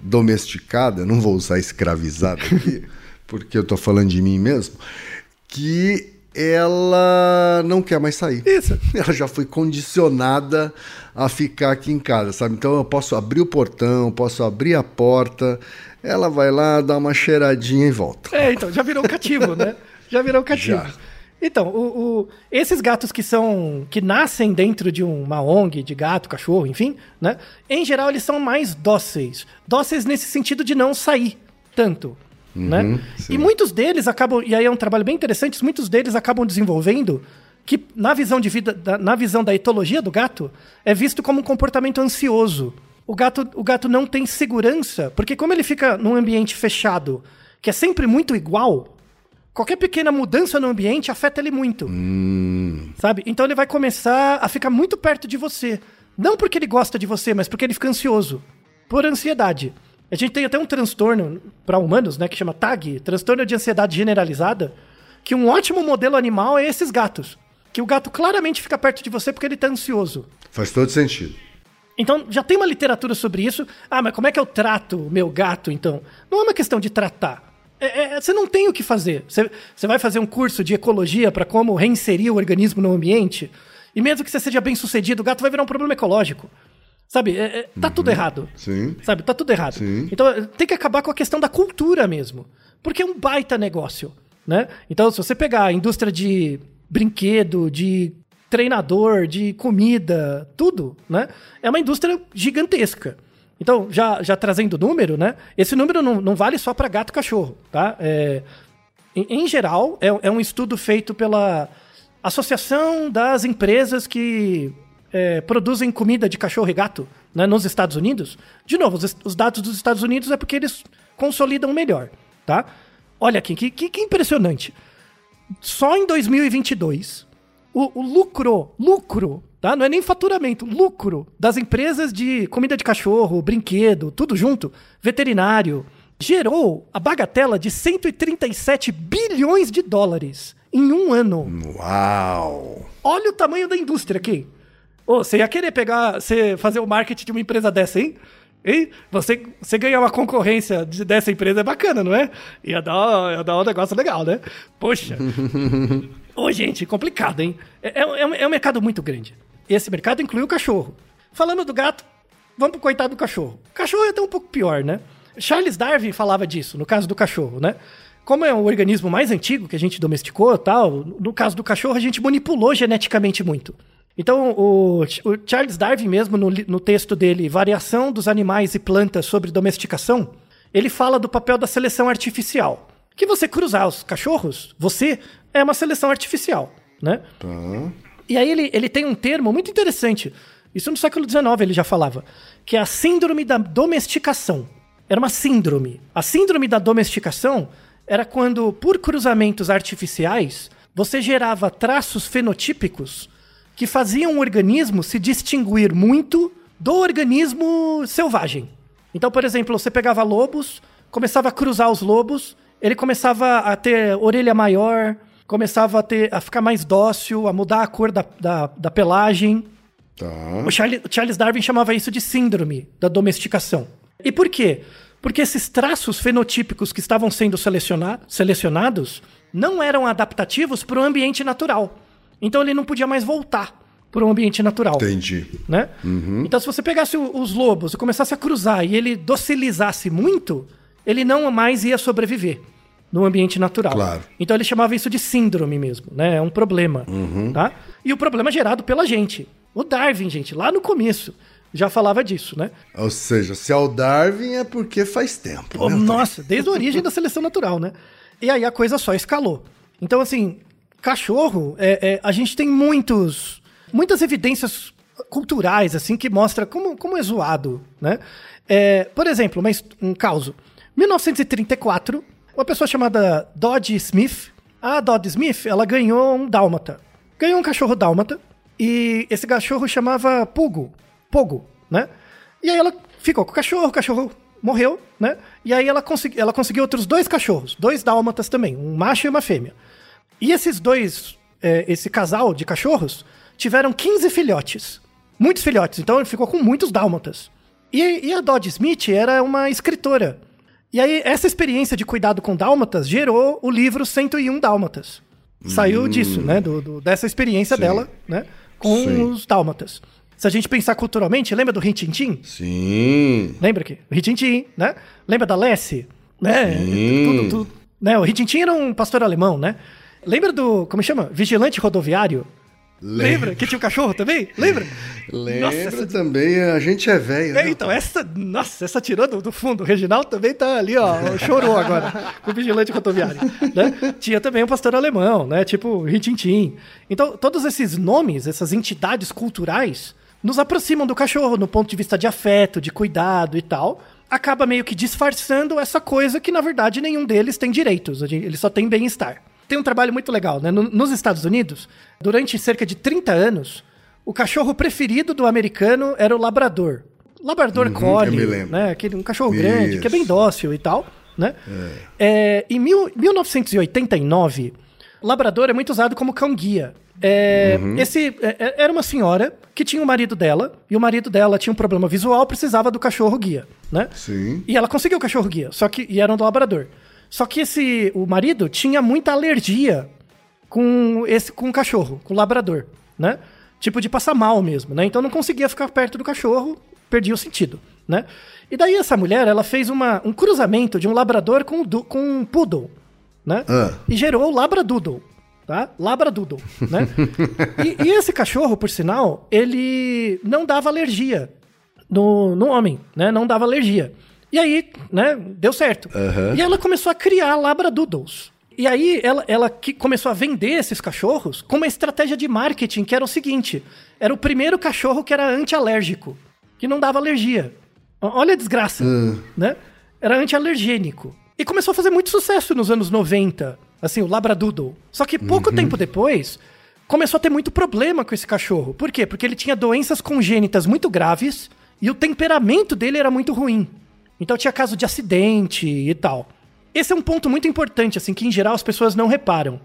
domesticada, não vou usar escravizada aqui, porque eu tô falando de mim mesmo, que ela não quer mais sair. Isso. Ela já foi condicionada a ficar aqui em casa, sabe? Então eu posso abrir o portão, posso abrir a porta, ela vai lá, dá uma cheiradinha e volta. É, então, já virou um cativo, né? Já virou um cativo. Já. Então, o, o- esses gatos que são. que nascem dentro de uma ONG de gato, cachorro, enfim, né? Em geral, eles são mais dóceis. Dóceis nesse sentido de não sair tanto. Né? sim. E muitos deles acabam. E aí é um trabalho bem interessante, muitos deles acabam desenvolvendo que, na visão de vida, da- na visão da etologia do gato, é visto como um comportamento ansioso. O gato, o gato não tem segurança, porque como ele fica num ambiente fechado, que é sempre muito igual, qualquer pequena mudança no ambiente afeta ele muito. Sabe? Então ele vai começar a ficar muito perto de você. Não porque ele gosta de você, mas porque ele fica ansioso. Por ansiedade. A gente tem até um transtorno para humanos, né, que chama TAG, transtorno de ansiedade generalizada, que um ótimo modelo animal é esses gatos. Que o gato claramente fica perto de você porque ele tá ansioso. Faz todo sentido. Então, já tem uma literatura sobre isso. Ah, mas como é que eu trato o meu gato, então? Não é uma questão de tratar. É- é- você não tem o que fazer. Você, você vai fazer um curso de ecologia para como reinserir o organismo no ambiente, e mesmo que você seja bem sucedido, o gato vai virar um problema ecológico. Sabe? É- é- tá tudo errado. Sim. Sabe? Tá tudo errado. Sim. Então, eh, tem que acabar com a questão da cultura mesmo. Porque é um baita negócio, né? Então, se você pegar a indústria de brinquedo, de treinador, de comida, tudo, né? É uma indústria gigantesca. Então, já, já trazendo número, né? Esse número não, não vale só para gato e cachorro, tá? É, em, em geral, é, é um estudo feito pela Associação das Empresas que é, produzem comida de cachorro e gato né, nos Estados Unidos. De novo, os, os dados dos Estados Unidos é porque eles consolidam melhor, tá? Olha aqui, que, que, que impressionante. Só em 2022, o, o lucro, lucro, tá? Não é nem faturamento, lucro das empresas de comida de cachorro, brinquedo, tudo junto, veterinário, gerou a bagatela de 137 bilhões de dólares em um ano. Uau! Olha o tamanho da indústria aqui. Você ia querer pegar, você fazer o marketing de uma empresa dessa, hein? Hein? Você, você ganhar uma concorrência de- dessa empresa é bacana, não é? Ia dar, ia dar um negócio legal, né? Poxa. Ô, gente, complicado, hein? É, é, um- é um mercado muito grande. Esse mercado inclui o cachorro. Falando do gato, vamos pro coitado do cachorro. O cachorro é até um pouco pior, né? Charles Darwin falava disso, no caso do cachorro, né? Como é o organismo mais antigo que a gente domesticou e tal, no caso do cachorro a gente manipulou geneticamente muito. Então, o, o Charles Darwin mesmo, no, no texto dele, Variação dos Animais e Plantas sobre Domesticação, ele fala do papel da seleção artificial. Que você cruzar os cachorros, você é uma seleção artificial, né? E aí ele, ele tem um termo muito interessante. Isso no século XIX ele já falava. Que é a síndrome da domesticação. Era uma síndrome. A síndrome da domesticação era quando, por cruzamentos artificiais, você gerava traços fenotípicos que faziam o organismo se distinguir muito do organismo selvagem. Então, por exemplo, você pegava lobos, começava a cruzar os lobos, ele começava a ter orelha maior, começava a, ter, a ficar mais dócil, a mudar a cor da, da, da pelagem. Tá. O Charles, Charles Darwin chamava isso de síndrome da domesticação. E por quê? Porque esses traços fenotípicos que estavam sendo seleciona- selecionados não eram adaptativos para o ambiente natural. Então ele não podia mais voltar para o ambiente natural Entendi. né? Então, se você pegasse os lobos e começasse a cruzar e ele docilizasse muito, ele não mais ia sobreviver no ambiente natural. Claro. Então, ele chamava isso de síndrome mesmo, né? É um problema, tá? E o problema é gerado pela gente. O Darwin, gente, lá no começo, já falava disso, né? Ou seja, se é o Darwin é porque faz tempo. Pô, né? nossa, desde a origem da seleção natural, né? E aí a coisa só escalou. Então, assim, cachorro, é, é, a gente tem muitos, muitas evidências culturais, assim, que mostra como, como é zoado, né? É, por exemplo, uma his- um caso. 1934, uma pessoa chamada Dodge Smith, a Dodge Smith, ela ganhou um dálmata. Ganhou um cachorro dálmata, e esse cachorro chamava Pugo, Pogo, né? E aí ela ficou com o cachorro, o cachorro morreu, né? E aí ela, consegui, ela conseguiu outros dois cachorros, dois dálmatas também, um macho e uma fêmea. E esses dois, é, esse casal de cachorros, tiveram 15 filhotes. Muitos filhotes, então ele ficou com muitos dálmatas. E, e a Dodge Smith era uma escritora. E aí, essa experiência de cuidado com dálmatas gerou o livro 101 Dálmatas. Saiu disso, né? do- do- dessa experiência Sim. dela, né? Com Sim. os dálmatas. Se a gente pensar culturalmente, lembra do Rintintim? Sim. Lembra que? O Ritintim, né? Lembra da Lessie? Né? Sim. Tudo, tudo. Né? O Ritintim era um pastor alemão, né? Lembra do, como chama? Vigilante rodoviário? Lembra? Que tinha um cachorro também? Lembra? Lembra Nossa, essa- também, a gente é velho. É, né? então, essa, nossa, essa tirou do, do fundo. O Reginaldo também tá ali, ó, chorou agora com o vigilante rodoviário. Né? Tinha também um pastor alemão, né? Tipo Ritintim. Então, todos esses nomes, essas entidades culturais, nos aproximam do cachorro no ponto de vista de afeto, de cuidado e tal. Acaba meio que disfarçando essa coisa que, na verdade, nenhum deles tem direitos. Eles só têm bem-estar. Tem um trabalho muito legal, né? No- nos Estados Unidos, durante cerca de 30 anos, o cachorro preferido do americano era o labrador. Labrador Uhum, collie, né? Aquele, um cachorro grande, que é bem Isso. dócil e tal, né? É, em mil- 1989, labrador é muito usado como cão-guia. É, Uhum. esse é, é, era uma senhora que tinha o marido dela, e o marido dela tinha um problema visual, precisava do cachorro-guia, né? Sim. E ela conseguiu o cachorro-guia, só que e era um do labrador. Só que esse o marido tinha muita alergia com esse com o cachorro, com o labrador, né? Tipo de passar mal mesmo, né? Então não conseguia ficar perto do cachorro, perdia o sentido, né? E daí essa mulher, ela fez uma, um cruzamento de um labrador com, um com um poodle, né? Ah. E gerou o labradoodle, tá? Labradoodle, né? e, e esse cachorro, por sinal, ele não dava alergia no, no homem, né? Não dava alergia. E aí, né, deu certo. Aham. E ela começou a criar labradoodles. E aí ela, ela que começou a vender esses cachorros com uma estratégia de marketing que era o seguinte: era o primeiro cachorro que era anti-alérgico, que não dava alergia. Olha a desgraça, né? Era anti-alergênico. E começou a fazer muito sucesso nos anos 90, assim, o Labradoodle. Só que pouco tempo depois, começou a ter muito problema com esse cachorro. Por quê? Porque ele tinha doenças congênitas muito graves e o temperamento dele era muito ruim. Então tinha caso de acidente e tal. Esse é um ponto muito importante, assim, que em geral as pessoas não reparam.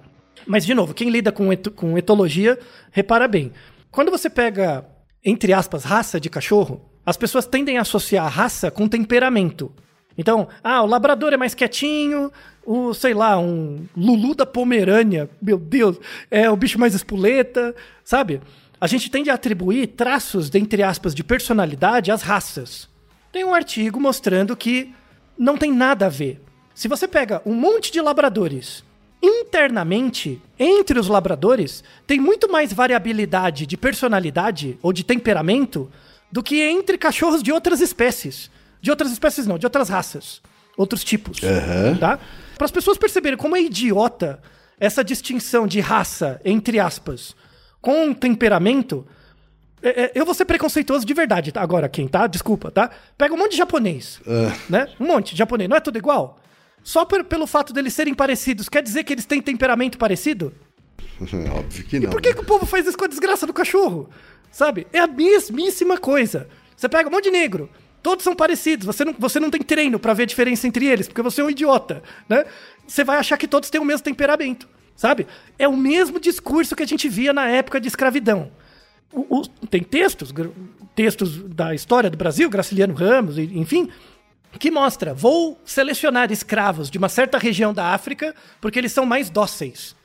Mas, de novo, quem lida com, eto- com etologia, repara bem. Quando você pega, entre aspas, raça de cachorro, as pessoas tendem a associar a raça com temperamento. Então, ah, o labrador é mais quietinho, o, sei lá, um Lulu da Pomerânia, meu Deus, é o bicho mais espoleta, sabe? A gente tende a atribuir traços, entre aspas, de personalidade às raças. Tem um artigo mostrando que não tem nada a ver. Se você pega um monte de labradores, internamente, entre os labradores, tem muito mais variabilidade de personalidade ou de temperamento do que entre cachorros de outras espécies. De outras espécies não, de outras raças, outros tipos, tá? Para as pessoas perceberem como é idiota essa distinção de raça, entre aspas, com temperamento, eu vou ser preconceituoso de verdade, tá? Agora, quem tá? Desculpa, tá? Pega um monte de japonês, né? Um monte de japonês. Não é tudo igual? Só per- pelo fato deles serem parecidos, quer dizer que eles têm temperamento parecido? Óbvio que não. Por que, que o povo faz isso com a desgraça do cachorro? Sabe? É a mesmíssima coisa. Você pega um monte de negro, todos são parecidos, você não, você não tem treino pra ver a diferença entre eles, porque você é um idiota, né? Você vai achar que todos têm o mesmo temperamento, sabe? É o mesmo discurso que a gente via na época de escravidão. O- o- tem textos, textos da história do Brasil, Graciliano Ramos, enfim, que mostra, vou selecionar escravos de uma certa região da África porque eles são mais dóceis.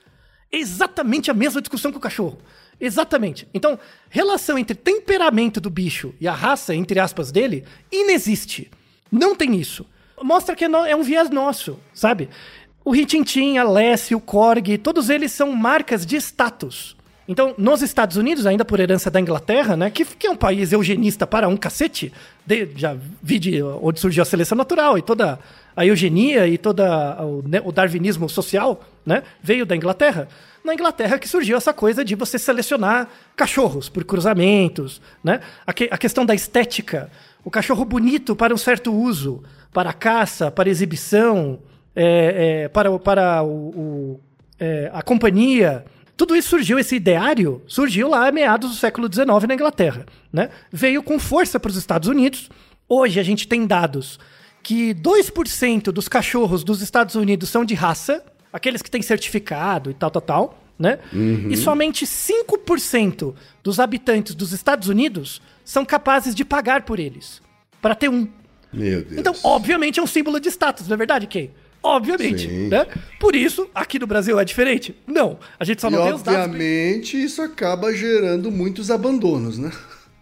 Exatamente a mesma discussão com o cachorro. Exatamente. Então, relação entre temperamento do bicho e a raça, entre aspas, dele, inexiste. Não tem isso. Mostra que é é um viés nosso, sabe? O Ritintim, a Lessie, o Korg, todos eles são marcas de status. Então, nos Estados Unidos, ainda por herança da Inglaterra, né, que, que é um país eugenista para um cacete, de, já vi de onde surgiu a seleção natural e toda a eugenia e todo o, né, o darwinismo social, né, veio da Inglaterra. Na Inglaterra que surgiu essa coisa de você selecionar cachorros por cruzamentos, né? A, que, a questão da estética, o cachorro bonito para um certo uso, para caça, para exibição, é, é, para, para o, o é, a companhia, tudo isso surgiu, esse ideário surgiu lá a meados do século XIX na Inglaterra. Né? Veio com força para os Estados Unidos. Hoje a gente tem dados que 2% dos cachorros dos Estados Unidos são de raça, aqueles que têm certificado e tal, tal, tal. Né? Uhum. E somente 5% dos habitantes dos Estados Unidos são capazes de pagar por eles. Para ter um. Meu Deus. Então, obviamente, é um símbolo de status, não é verdade, Kay? Obviamente, né? Por isso, aqui no Brasil é diferente? Não. A gente só não e tem os dados. Obviamente, isso acaba gerando muitos abandonos, né?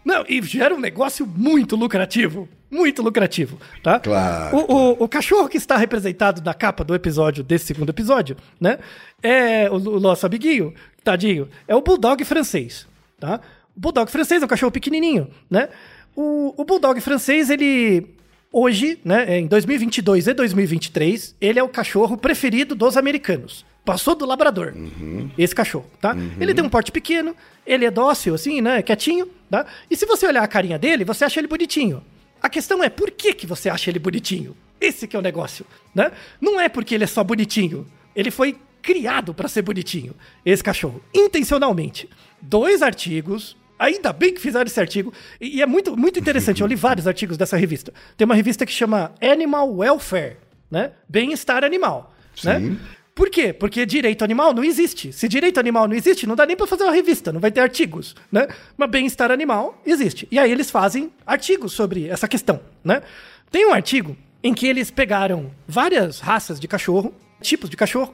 Não, e gera um negócio muito lucrativo. Muito lucrativo, tá? Claro. O, o, o, cachorro que está representado na capa do episódio, desse segundo episódio, né? É o, o nosso amiguinho, tadinho, é o Bulldog francês, tá? O Bulldog francês é um cachorro pequenininho, né? O, o Bulldog francês, ele Hoje, né, em 2022 e 2023, ele é o cachorro preferido dos americanos. Passou do labrador, uhum. esse cachorro, tá? Uhum. Ele tem um porte pequeno, ele é dócil, assim, né, quietinho, tá? E se você olhar a carinha dele, você acha ele bonitinho. A questão é, por que, que você acha ele bonitinho? Esse que é o negócio, né? Não é porque ele é só bonitinho. Ele foi criado para ser bonitinho, esse cachorro, intencionalmente. Dois artigos Ainda bem que fizeram esse artigo. E, e é muito, muito interessante. Eu li vários artigos dessa revista. Tem uma revista que chama Animal Welfare, né? Bem-estar animal. Né? Sim. Né? Por quê? Porque direito animal não existe. Se direito animal não existe, não dá nem para fazer uma revista, não vai ter artigos, né? Mas bem-estar animal existe. E aí eles fazem artigos sobre essa questão, né? Tem um artigo em que eles pegaram várias raças de cachorro, tipos de cachorro,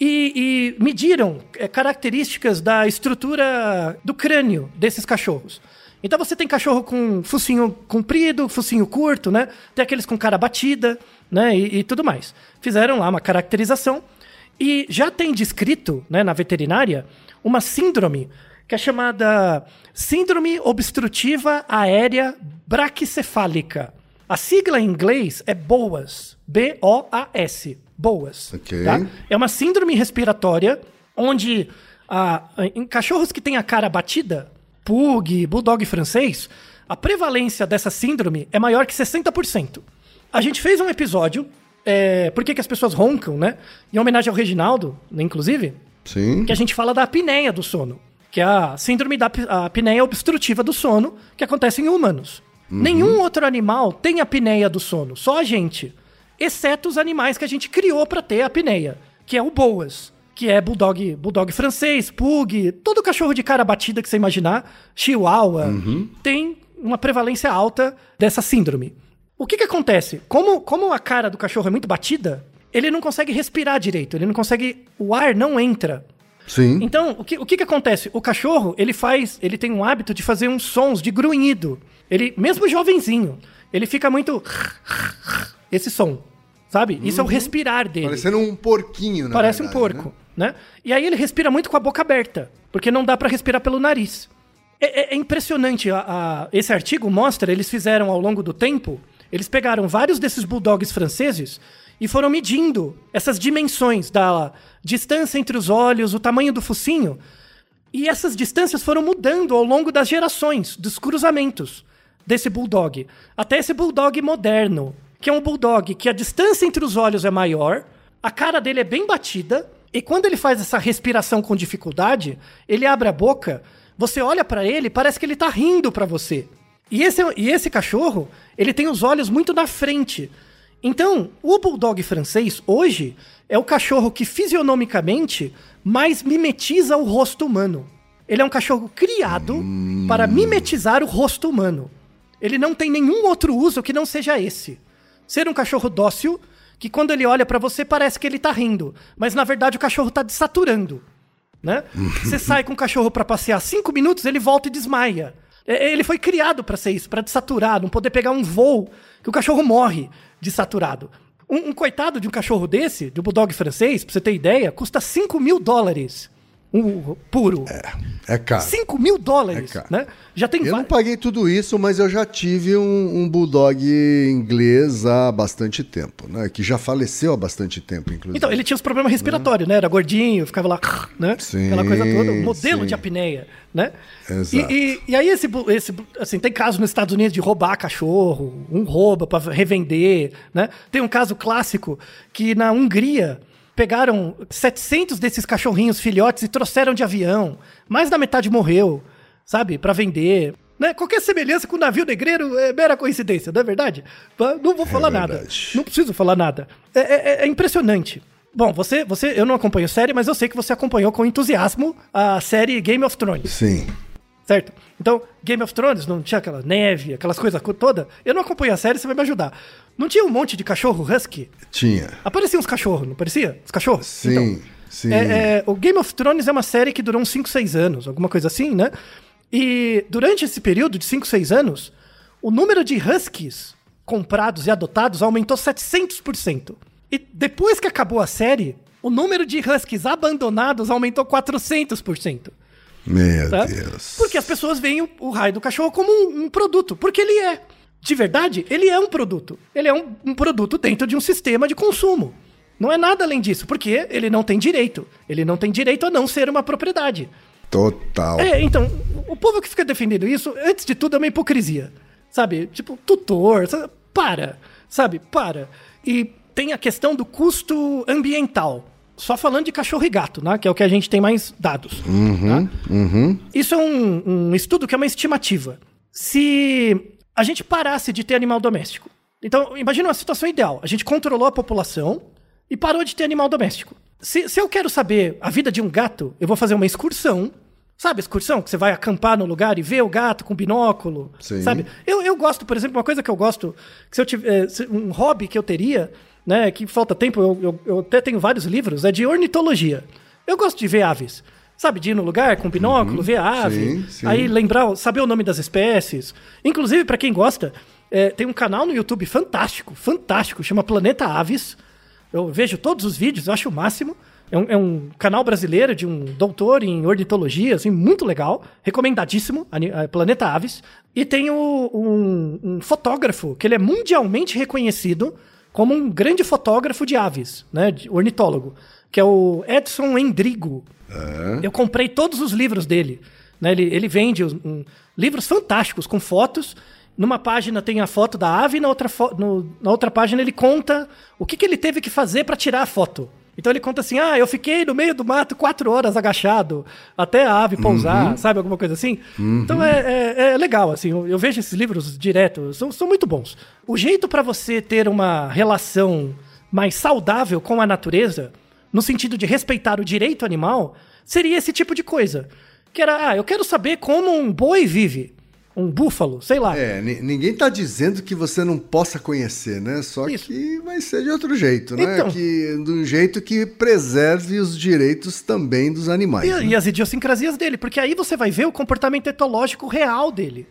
e, e mediram é, características da estrutura do crânio desses cachorros. Então você tem cachorro com focinho comprido, focinho curto, né? Tem aqueles com cara batida, né? E, e, tudo mais. Fizeram lá uma caracterização e já tem descrito, né, na veterinária, uma síndrome que é chamada Síndrome Obstrutiva Aérea Braquicefálica. A sigla em inglês é BOAS, B-O-A-S boas. Okay. Tá? É uma síndrome respiratória onde ah, em cachorros que têm a cara batida, pug, bulldog francês, a prevalência dessa síndrome é maior que 60%. A gente fez um episódio, é, por que, que as pessoas roncam, né? Em homenagem ao Reginaldo, inclusive. Sim. Que a gente fala da apneia do sono, que é a síndrome da apneia obstrutiva do sono, que acontece em humanos. Uhum. Nenhum outro animal tem apneia do sono, só a gente exceto os animais que a gente criou para ter a apneia, que é o boas, que é bulldog, bulldog francês, pug, todo cachorro de cara batida que você imaginar, chihuahua, uhum. tem uma prevalência alta dessa síndrome. O que que acontece? Como, como a cara do cachorro é muito batida, ele não consegue respirar direito, ele não consegue, o ar não entra. Sim. Então, o que, o que que acontece? O cachorro, ele faz, ele tem um hábito de fazer uns sons de grunhido. Ele, mesmo jovenzinho, ele fica muito esse som. Sabe? Isso é o uhum. respirar dele. Parecendo um porquinho, né? Parece verdade, um porco, né? né? E aí ele respira muito com a boca aberta, porque não dá para respirar pelo nariz. É, é, é impressionante. A, a, esse artigo mostra, eles fizeram ao longo do tempo, eles pegaram vários desses bulldogs franceses e foram medindo essas dimensões da distância entre os olhos, o tamanho do focinho. E essas distâncias foram mudando ao longo das gerações, dos cruzamentos desse bulldog. Até esse bulldog moderno, que é um bulldog que a distância entre os olhos é maior, a cara dele é bem batida, e quando ele faz essa respiração com dificuldade, ele abre a boca, você olha para ele, parece que ele tá rindo para você. E esse, e esse cachorro, ele tem os olhos muito na frente. Então, o bulldog francês hoje é o cachorro que fisionomicamente mais mimetiza o rosto humano. Ele é um cachorro criado para mimetizar o rosto humano. Ele não tem nenhum outro uso que não seja esse. Ser um cachorro dócil, que quando ele olha para você parece que ele tá rindo, mas na verdade o cachorro tá desaturando. Né? você sai com o cachorro para passear cinco minutos, ele volta e desmaia. É, ele foi criado para ser isso, para desaturar, não poder pegar um voo que o cachorro morre desaturado. Um, um coitado de um cachorro desse, de um bulldog francês, pra você ter ideia, custa 5 mil dólares. Um puro. É caro. 5 mil dólares, É né? Já tem Eu não paguei tudo isso, mas eu já tive um, um bulldog inglês há bastante tempo, né? Que já faleceu há bastante tempo, inclusive. Então, ele tinha os problemas respiratórios, né? Era gordinho, ficava lá, né? Sim, Aquela coisa toda, um modelo sim. de apneia, né? Exato. E, e, e aí esse, esse, assim, tem casos nos Estados Unidos de roubar cachorro, um rouba para revender, né? Tem um caso clássico que na Hungria pegaram 700 desses cachorrinhos filhotes e trouxeram de avião. Mais da metade morreu, sabe? Para vender. Né? Qualquer semelhança com o navio negreiro é mera coincidência, não é verdade? Não vou falar nada. verdade. Não preciso falar nada. É, é- é impressionante. Bom, você, você, eu não acompanho série, mas eu sei que você acompanhou com entusiasmo a série Game of Thrones, Sim. certo? Então, Game of Thrones não tinha aquela neve, aquelas coisas co- toda. Eu não acompanho a série, você vai me ajudar. Não tinha um monte de cachorro husky? Tinha. Apareciam uns cachorros, não parecia? Os cachorros? Sim, Então, sim. é, é, o Game of Thrones é uma série que durou uns 5, 6 anos, alguma coisa assim, né? E durante esse período de 5, 6 anos, o número de huskies comprados e adotados aumentou 700%. E depois que acabou a série, o número de huskies abandonados aumentou 400%. Meu Tá? Deus. Porque as pessoas veem o, o raio do cachorro como um, um produto. Porque ele é. De verdade, ele é um produto. Ele é um, um produto dentro de um sistema de consumo. Não é nada além disso, porque ele não tem direito. Ele não tem direito a não ser uma propriedade. Total. É, então, o povo que fica defendendo isso, antes de tudo, é uma hipocrisia. Sabe? Tipo, tutor, sabe? para. Sabe? Para. E tem a questão do custo ambiental. Só falando de cachorro e gato, né? Que é o que a gente tem mais dados. tá? Isso é um, um estudo que é uma estimativa. Se a gente parasse de ter animal doméstico. Então, imagina uma situação ideal. A gente controlou a população e parou de ter animal doméstico. Se, se eu quero saber a vida de um gato, eu vou fazer uma excursão. Sabe, excursão? Que você vai acampar no lugar e ver o gato com binóculo. Sim. Sabe? Eu, eu gosto, por exemplo, uma coisa que eu gosto, que se eu tiver, se- um hobby que eu teria, né, que falta tempo, eu, eu, eu até tenho vários livros, é de ornitologia. Eu gosto de ver aves. Sabe, de ir no lugar com binóculo, ver a ave. Sim, sim. Aí lembrar, saber o nome das espécies. Inclusive, para quem gosta, é, tem um canal no YouTube fantástico, fantástico, chama Planeta Aves. Eu vejo todos os vídeos, eu acho o máximo. É um, é um canal brasileiro de um doutor em ornitologia, assim, muito legal, recomendadíssimo, Planeta Aves. E tem o- um, um fotógrafo que ele é mundialmente reconhecido como um grande fotógrafo de aves, né, de ornitólogo, que é o Edson Endrigo. Eu comprei todos os livros dele. né? Ele, ele vende um- livros fantásticos com fotos. Numa página tem a foto da ave, na outra, no- na outra página ele conta o que, que ele teve que fazer para tirar a foto. Então ele conta assim: ah, eu fiquei no meio do mato quatro horas agachado até a ave pousar, sabe? Alguma coisa assim. Então é, é- é legal, assim. Eu, eu vejo esses livros direto, são, são muito bons. O jeito para você ter uma relação mais saudável com a natureza, no sentido de respeitar o direito animal, seria esse tipo de coisa. Que era, ah, eu quero saber como um boi vive. Um búfalo, sei lá. É, ni- ninguém tá dizendo que você não possa conhecer, né? Só Isso. que vai ser de outro jeito, né? Então. Que, de um jeito que preserve os direitos também dos animais. E, né? e as idiosincrasias dele, porque aí você vai ver o comportamento etológico real dele,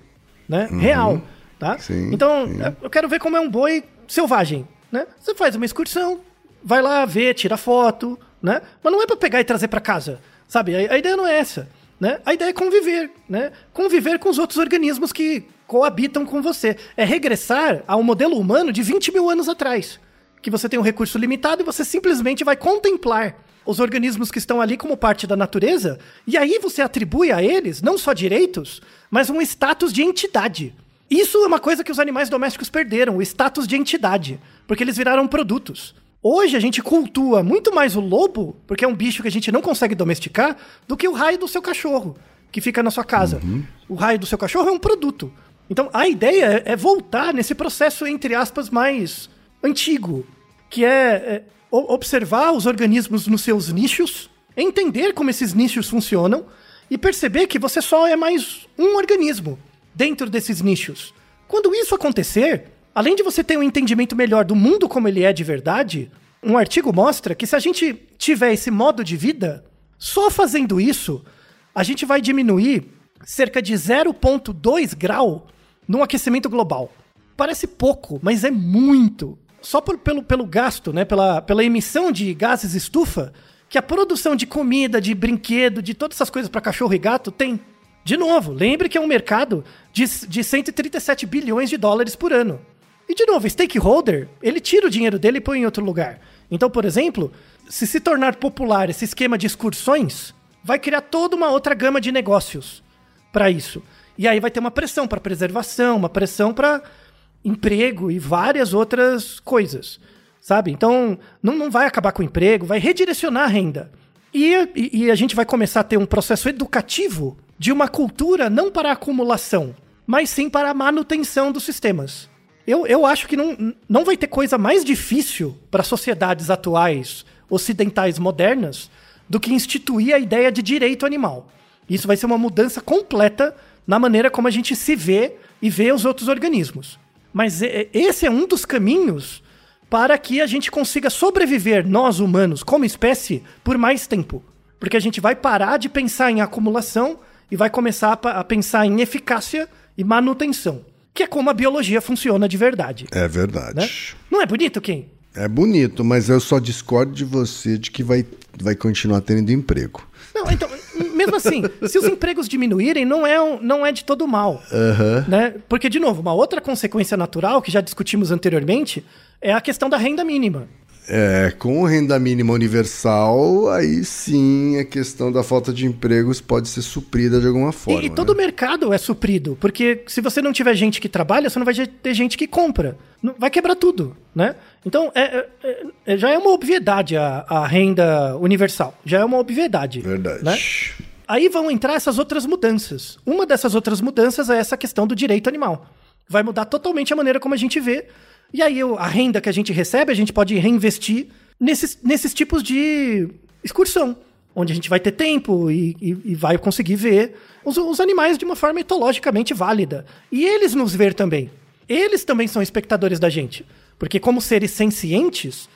né? Real, tá? Uhum. Sim, então, sim. eu quero ver como é um boi selvagem, né? Você faz uma excursão, vai lá ver, tira foto, né? Mas não é pra pegar e trazer pra casa, sabe? A, a ideia não é essa, né? A ideia é conviver, né? Conviver com os outros organismos que coabitam com você. É regressar ao modelo humano de 20 mil anos atrás que você tem um recurso limitado e você simplesmente vai contemplar os organismos que estão ali como parte da natureza, e aí você atribui a eles não só direitos, mas um status de entidade. Isso é uma coisa que os animais domésticos perderam, o status de entidade, porque eles viraram produtos. Hoje a gente cultua muito mais o lobo, porque é um bicho que a gente não consegue domesticar, do que o raio do seu cachorro, que fica na sua casa. O raio do seu cachorro é um produto. Então a ideia é- é voltar nesse processo, entre aspas, mais antigo, que é, é, observar os organismos nos seus nichos, entender como esses nichos funcionam e perceber que você só é mais um organismo dentro desses nichos. Quando isso acontecer, além de você ter um entendimento melhor do mundo como ele é de verdade, um artigo mostra que se a gente tiver esse modo de vida, só fazendo isso, a gente vai diminuir cerca de 0,2 grau no aquecimento global. Parece pouco, mas é muito. Só por- pelo, pelo gasto, né, pela, pela emissão de gases estufa, que a produção de comida, de brinquedo, de todas essas coisas para cachorro e gato tem. De novo, lembre que é um mercado de, de 137 bilhões de dólares por ano. E de novo, stakeholder, ele tira o dinheiro dele e põe em outro lugar. Então, por exemplo, se se tornar popular esse esquema de excursões, vai criar toda uma outra gama de negócios para isso. E aí vai ter uma pressão para preservação, uma pressão para emprego e várias outras coisas, sabe? Então, não, não vai acabar com o emprego, vai redirecionar a renda. E, e, e a gente vai começar a ter um processo educativo de uma cultura não para a acumulação, mas sim para a manutenção dos sistemas. Eu, eu acho que não, não vai ter coisa mais difícil para sociedades atuais, ocidentais modernas, do que instituir a ideia de direito animal. Isso vai ser uma mudança completa na maneira como a gente se vê e vê os outros organismos. Mas esse é um dos caminhos para que a gente consiga sobreviver, nós humanos, como espécie, por mais tempo. Porque a gente vai parar de pensar em acumulação e vai começar a pensar em eficácia e manutenção. Que é como a biologia funciona de verdade. É verdade. Né? Não é bonito, quem? É bonito, mas eu só discordo de você de que vai, vai continuar tendo emprego. Não, então, mesmo assim, se os empregos diminuírem, não é, um, não é de todo mal. Uhum. Né? Porque, de novo, uma outra consequência natural, que já discutimos anteriormente, é a questão da renda mínima. É, com renda mínima universal, aí sim a questão da falta de empregos pode ser suprida de alguma forma. E, e todo né? mercado é suprido, porque se você não tiver gente que trabalha, você não vai ter gente que compra. Vai quebrar tudo, né? Então, é, é, é, já é uma obviedade a, a, renda universal. Já é uma obviedade. Verdade. Né? Aí vão entrar essas outras mudanças. Uma dessas outras mudanças é essa questão do direito animal. Vai mudar totalmente a maneira como a gente vê e aí a renda que a gente recebe, a gente pode reinvestir nesses, nesses tipos de excursão, onde a gente vai ter tempo e, e, e vai conseguir ver os, os, animais de uma forma etologicamente válida. E eles nos ver também. Eles também são espectadores da gente. Porque como seres sencientes,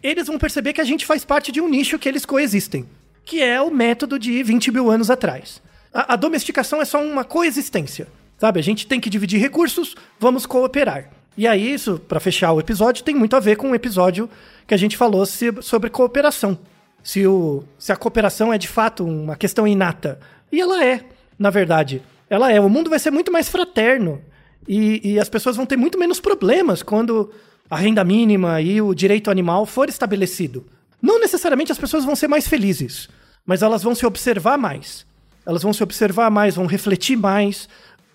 eles vão perceber que a gente faz parte de um nicho que eles coexistem. Que é o método de 20 mil anos atrás. A, a domesticação é só uma coexistência. Sabe, a gente tem que dividir recursos, vamos cooperar. E aí, isso, para fechar o episódio, tem muito a ver com o episódio que a gente falou sobre cooperação. Se, o, se a cooperação é de fato uma questão inata. E ela é, na verdade. Ela é. O mundo vai ser muito mais fraterno. E, e as pessoas vão ter muito menos problemas quando a renda mínima e o direito animal for estabelecido. Não necessariamente as pessoas vão ser mais felizes, mas elas vão se observar mais. Elas vão se observar mais, vão refletir mais,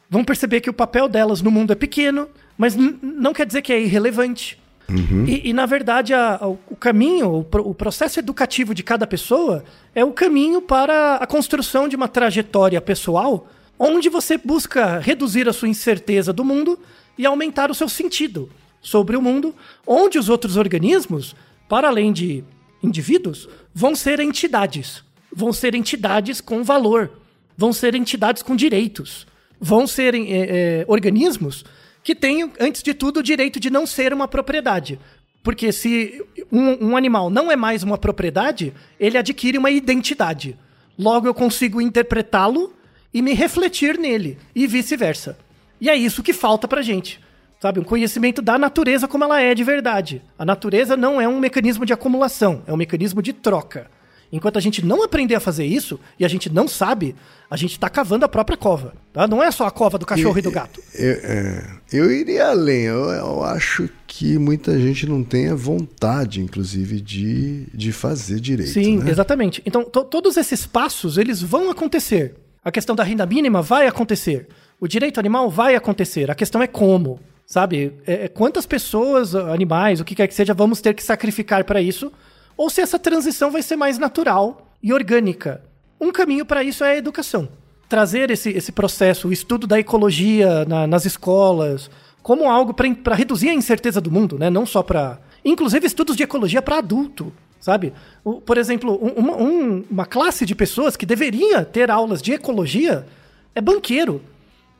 vão perceber que o papel delas no mundo é pequeno mas não quer dizer que é irrelevante. Uhum. E, e, na verdade, a, a, o caminho, o, o, processo educativo de cada pessoa é o caminho para a construção de uma trajetória pessoal onde você busca reduzir a sua incerteza do mundo e aumentar o seu sentido sobre o mundo, onde os outros organismos, para além de indivíduos, vão ser entidades. Vão ser entidades com valor, vão ser entidades com direitos, vão ser é, é, organismos que tem, antes de tudo, o direito de não ser uma propriedade. Porque se um, um, animal não é mais uma propriedade, ele adquire uma identidade. Logo eu consigo interpretá-lo e me refletir nele, e vice-versa. E é isso que falta pra gente. Sabe, um conhecimento da natureza como ela é de verdade. A natureza não é um mecanismo de acumulação, é um mecanismo de troca. Enquanto a gente não aprender a fazer isso, e a gente não sabe, a gente está cavando a própria cova. Tá? Não é só a cova do cachorro e, e do gato. Eu, é, eu iria além. Eu, eu, acho que muita gente não tem a vontade, inclusive, de, de fazer direito. Sim, né? exatamente. Então, todos esses passos, eles vão acontecer. A questão da renda mínima vai acontecer. O direito animal vai acontecer. A questão é como. Sabe? É, é quantas pessoas, animais, o que quer que seja, vamos ter que sacrificar para isso ou se essa transição vai ser mais natural e orgânica. Um caminho para isso é a educação. Trazer esse, esse processo, o estudo da ecologia na, nas escolas, como algo para reduzir a incerteza do mundo, né? Não só para. Inclusive estudos de ecologia para adulto, sabe? O, por exemplo, um, um, uma classe de pessoas que deveria ter aulas de ecologia é banqueiro.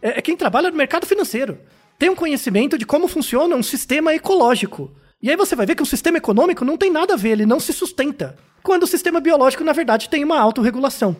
É, é quem trabalha no mercado financeiro. Tem um conhecimento de como funciona um sistema ecológico. E aí você vai ver que o sistema econômico não tem nada a ver, ele não se sustenta. Quando o sistema biológico, na verdade, tem uma autorregulação.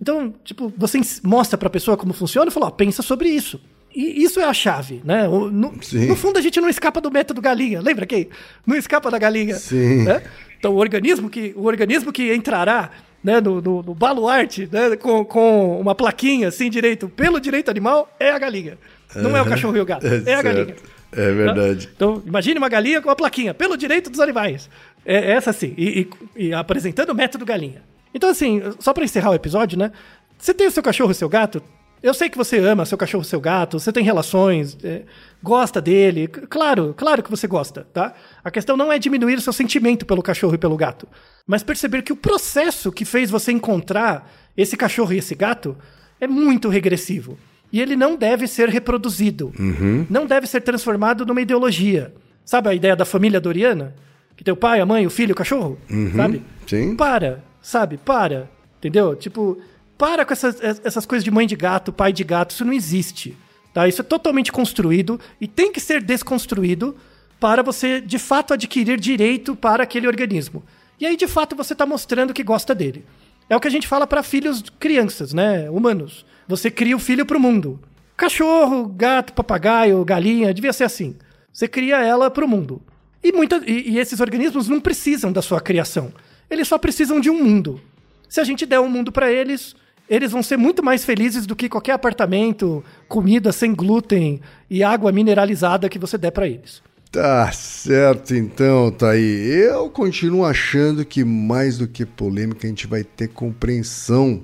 Então, tipo, você mostra para a pessoa como funciona e fala, ó, pensa sobre isso. E isso é a chave, né? No, no, fundo, a gente não escapa do método galinha. Lembra quem? Não escapa da galinha. Sim. Né? Então, o organismo que, o organismo que entrará né, no, no, no baluarte né, com, com uma plaquinha assim direito, pelo direito animal, é a galinha. Não é o cachorro e o gato, é, a galinha. É verdade. Então, imagine uma galinha com uma plaquinha, pelo direito dos animais. É, é essa sim, e, e, e apresentando o método galinha. Então, assim, só para encerrar o episódio, né? Você tem o seu cachorro o seu gato, eu sei que você ama seu cachorro, seu gato, você tem relações, é, gosta dele. Claro, claro que você gosta, tá? A questão não é diminuir o seu sentimento pelo cachorro e pelo gato, mas perceber que o processo que fez você encontrar esse cachorro e esse gato é muito regressivo. E ele não deve ser reproduzido. Uhum. Não deve ser transformado numa ideologia. Sabe a ideia da família doriana? Que tem o pai, a mãe, o filho, o cachorro? Uhum. Sabe? Sim. Para, sabe? Para. Entendeu? Tipo, para com essas, essas coisas de mãe de gato, pai de gato, isso não existe. Tá? Isso é totalmente construído e tem que ser desconstruído para você, de fato, adquirir direito para aquele organismo. E aí, de fato, você está mostrando que gosta dele. É o que a gente fala para filhos crianças, né? Humanos. Você cria o filho para o mundo. Cachorro, gato, papagaio, galinha, devia ser assim. Você cria ela para o mundo. E, muita, e, e esses organismos não precisam da sua criação. Eles só precisam de um mundo. Se a gente der um mundo para eles, eles vão ser muito mais felizes do que qualquer apartamento, comida sem glúten e água mineralizada que você der para eles. Tá certo então, Thaí. Eu continuo achando que mais do que polêmica a gente vai ter compreensão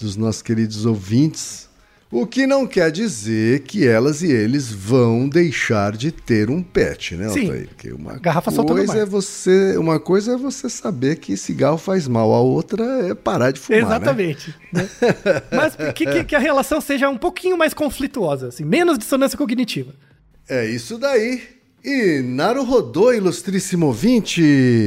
dos nossos queridos ouvintes. O que não quer dizer que elas e eles vão deixar de ter um pet, né, Sim. Altair? Porque uma Garrafa coisa é você, uma coisa é você saber que cigarro faz mal, a outra é parar de fumar, né? Exatamente. né? Mas que, que, a relação seja um pouquinho mais conflituosa, assim, menos dissonância cognitiva. É isso daí. E Naru rodou, ilustríssimo ouvinte.